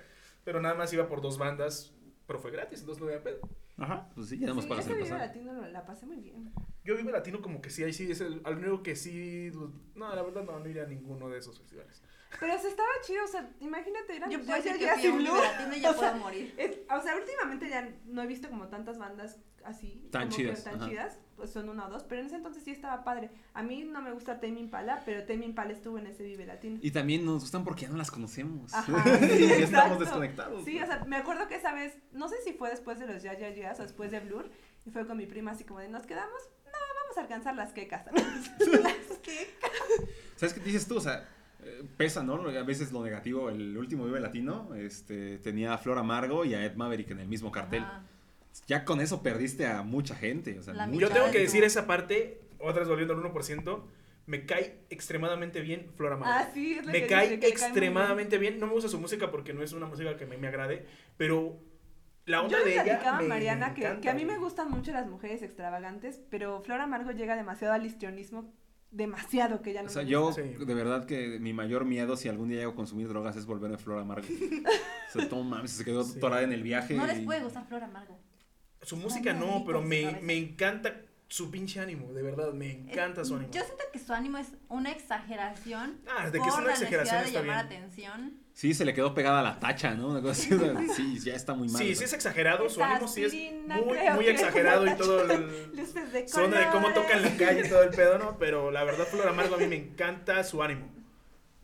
Pero nada más iba por dos bandas, pero fue gratis, entonces no había pedo. Ajá, pues sí, ya nos sí, el video pasado. latino la pasé muy bien. Yo vivo latino como que sí, ahí sí es el, al único que sí. No, la verdad no, no iría a ninguno de esos festivales. Pero se estaba chido, o sea, imagínate, eran Yo los puedo decir que latino y ya O sea, puedo morir. Es- o sea, últimamente ya no he visto como tantas bandas así. Tan como chidas, Que tan ajá. chidas. Pues son una o dos. Pero en ese entonces sí estaba padre. A mí no me gusta Tame Impala, pero Tame Impala estuvo en ese Vive Latino. Y también nos gustan porque ya no las conocemos. Ajá, Sí, sí, ya estamos desconectados. Sí, o sea, me acuerdo que esa vez, no sé si fue después de los Ya Ya o después de Blur, y fue con mi prima así como de, ¿nos quedamos? No, vamos a alcanzar las quecas. las quecas. ¿Sabes qué dices tú? O sea, eh, pesa, ¿no? A veces lo negativo. El último Vive Latino este, tenía a Flor Amargo y a Ed Maverick en el mismo cartel. Ajá. Ya con eso perdiste a mucha gente. O sea, mucha Yo tengo que decir esa parte, otras volviendo al 1%, me cae extremadamente bien Flora Amargo. Ah, sí, es lo me que cae dice, que cae bien. extremadamente bien. No me gusta su música porque no es una música que a mí me agrade, pero la onda Yo de ella a me Mariana que, encanta, que a mí me gustan mucho las mujeres extravagantes, pero Flor Amargo llega demasiado al histrionismo, demasiado que ya no O sea, me yo. Sí. de verdad que mi mayor miedo si algún día llego a consumir drogas es volverme Flor Amargo. o sea, mames, se quedó Sí. atorada en el viaje. No les y- puede gustar Flor Amargo. Su música no, pero me, me encanta su pinche ánimo, de verdad, me encanta su ánimo. Yo siento que su ánimo es una exageración. Ah, de que es una exageración de está llamar bien. atención. Sí, se le quedó pegada la tacha, ¿no? Una cosa así, sí, ya está muy mal. Sí, sí es exagerado, su ánimo sí es muy, muy exagerado y todo el... Luces de Son de cómo colores. toca en la calle y todo el pedo, ¿no? Pero la verdad, Flor Amargo a mí me encanta su ánimo.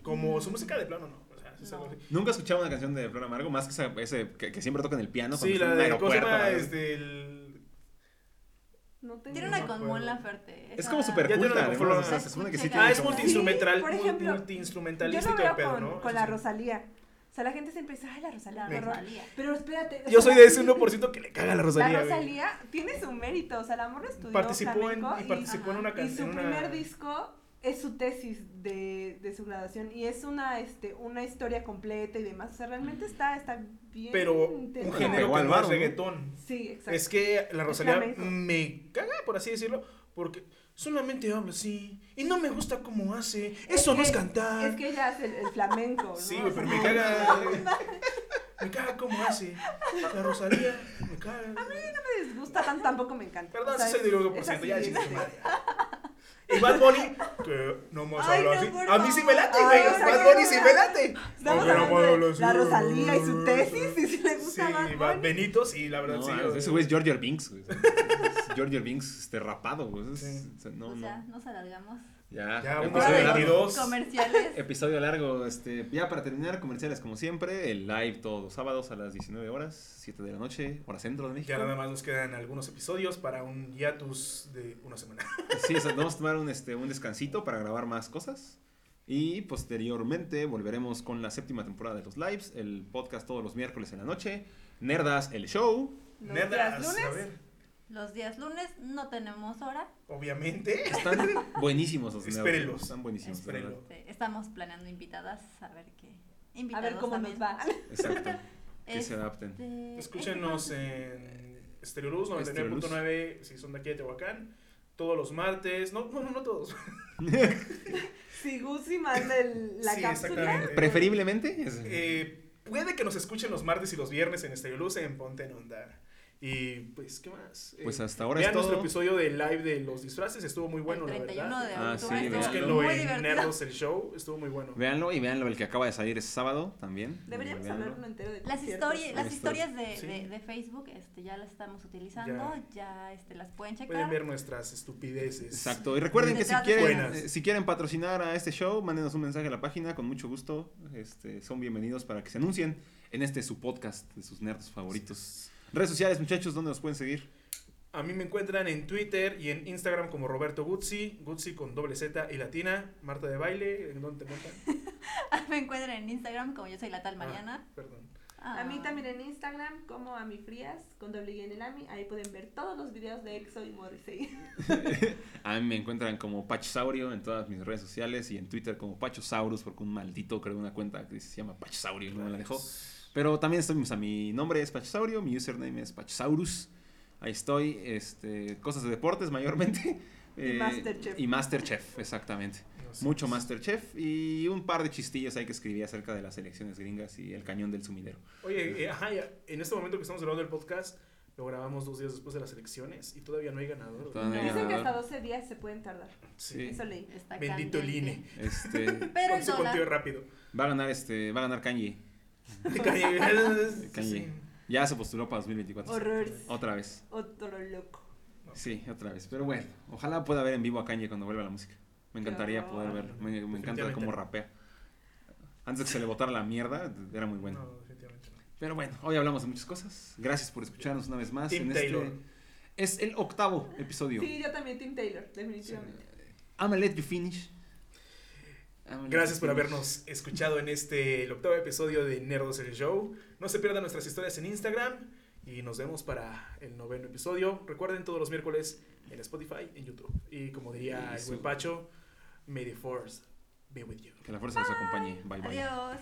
Como su música de plano, no. Es No. Nunca escuchaba una canción de Flor Amargo más que esa- ese que, que siempre toca en el piano. Sí, la de. ¿no? Este, el. No tengo Tiene No una con. Mon Laferte. Es como súper culta, se supone que sí Ah, tiene Ah, es multiinstrumental. Sí, por ejemplo, el pedo, con, ¿no? la. Rosalía. O sea, la gente siempre dice, ay, la Rosalía. La qué horror". Rosalía. Pero espérate. Yo soy de ese 1% que le caga a la Rosalía. La. Rosalía tiene su mérito, o sea, la morra estudió Participó en, y participó en una y su canción. primer disco es su tesis de, de su graduación y es una este una historia completa y demás. O sea, realmente está, está bien. Pero un género que no reggaetón. Sí, exacto. Es que la Rosalía me caga, por así decirlo, porque solamente habla así y no me gusta cómo hace. Es Eso no que- es cantar. Es que ella hace el, el flamenco, ¿no? Sí, pero me caga. me caga cómo hace. La Rosalía, me caga. no me disgusta tanto, tampoco me encanta. Perdón, O sea, soy es 1%, ya así, Y Bad Bunny, que no más Ay, habla no, así. A mí sí me late, güey. O sea, Bad Bunny no sí me- late. Estamos Pero hablando habla así. la Rosalía y su tesis y si le Sí, gusta Bad Bad Bunny. Benito, sí, la verdad, No, sí. güey. ese güey es George Binks. güey. George Binks este, rapado. güey. Sí. o sea, no, o no. sea, nos alargamos. Ya, Ya, episodio largo. 22. Comerciales. Episodio largo, este, ya para terminar, comerciales como siempre, el live todos los sábados a las 19 horas, 7 de la noche, hora centro de México. Ya nada más nos quedan algunos episodios para un hiatus de una semana. Sí, o sea, vamos a tomar un, este, un descansito para grabar más cosas. Y posteriormente volveremos con la séptima temporada de los lives, el podcast todos los miércoles en la noche, Nerdas, el show. Nerdas, días a lunes. ver, Los días lunes no tenemos hora. obviamente. Están buenísimos los. Espérenlos. Están buenísimos. Espérenlo. Este, estamos planeando invitadas a ver qué. A Invitados ver cómo también. nos va. Exacto. Que Este, se adapten. Escúchenos este- en Stereoluz 99.9 Estereoluz. si son de aquí de Tehuacán. Todos los martes. No, no, no, no todos. Si Gucci manda el- la Sí, cápsula. Preferiblemente. Eh, puede que nos escuchen los martes y los viernes en Stereoluz en Ponte en Onda. Y pues, ¿qué más? Eh, Pues hasta ahora vean es nuestro todo. episodio de live de los disfraces, estuvo muy bueno, el la 31 verdad. de Ah, octubre. sí, estuvo véanlo. Búsquenlo muy en. Nerdos el Show, estuvo muy bueno. Véanlo y véanlo el que acaba de salir ese sábado también. Deberíamos hablar uno entero de Las, historias las historias de, Sí. de, de Facebook este, ya las estamos utilizando, ya, este, las pueden checar. Pueden ver nuestras estupideces. Exacto. Y recuerden que si quieren, eh, si quieren patrocinar a este show, mándenos un mensaje a la página con mucho gusto. Este, son bienvenidos para que se anuncien en este su podcast de sus nerds favoritos. Redes sociales, muchachos, ¿dónde nos pueden seguir? A mí me encuentran en Twitter y en Instagram como Roberto Guzzi, Guzzi con doble Z y latina, Marta de Baile, ¿en dónde te encuentran? Me encuentran en Instagram como yo soy la tal Mariana. Ah, perdón. A mí Ah. también en Instagram, como a mi frías, con doble I en el AMI. Ahí pueden ver todos los videos de EXO y Morrissey. A mí me encuentran como Pachosaurio en todas mis redes sociales y en Twitter como Pachosaurus, porque un maldito creó una cuenta que se llama Pachosaurio y no me la dejó. Pero también estoy, o sea, mi nombre es Pachosaurio, mi username es Pachosaurus. Ahí estoy, este, cosas de deportes mayormente. Y Masterchef. Y Masterchef, exactamente. Sé. Mucho Masterchef y un par de chistillos ahí que escribí acerca de las elecciones gringas y el cañón del sumidero. Oye, eh, ajá, ya, en este momento que estamos grabando el podcast, lo grabamos dos días después de las elecciones y todavía no hay ganador. No hay Dicen que ganador. hasta 12 días se pueden tardar. Sí. Eso leí. Está Bendito el candente. INE. Este, Pero el Con su conteo dólar, rápido. va a ganar este, va a ganar Kanye. Kanye. Kanye. Ya se postuló para 2024. Horrores. Otra vez. Otro loco. Sí, otra vez. Pero bueno, ojalá pueda ver en vivo a Kanye cuando vuelva la música. Me encantaría poder verlo. Me, me encanta cómo rapea. Antes de que se le botara la mierda, era muy bueno. No, definitivamente no. Pero bueno, hoy hablamos de muchas cosas. Gracias por escucharnos una vez más. Tim en Taylor. Este, es el octavo episodio. Sí, yo también, Tim Taylor, definitivamente. I'm gonna let you finish. Gracias you por habernos escuchado en este el octavo episodio de Nerdos el Show. No se pierdan nuestras historias en Instagram y nos vemos para el noveno episodio. Recuerden todos los miércoles en Spotify, en YouTube. Y como diría el buen Pacho, may the force be with you. Que la fuerza los acompañe. Bye bye. Adiós.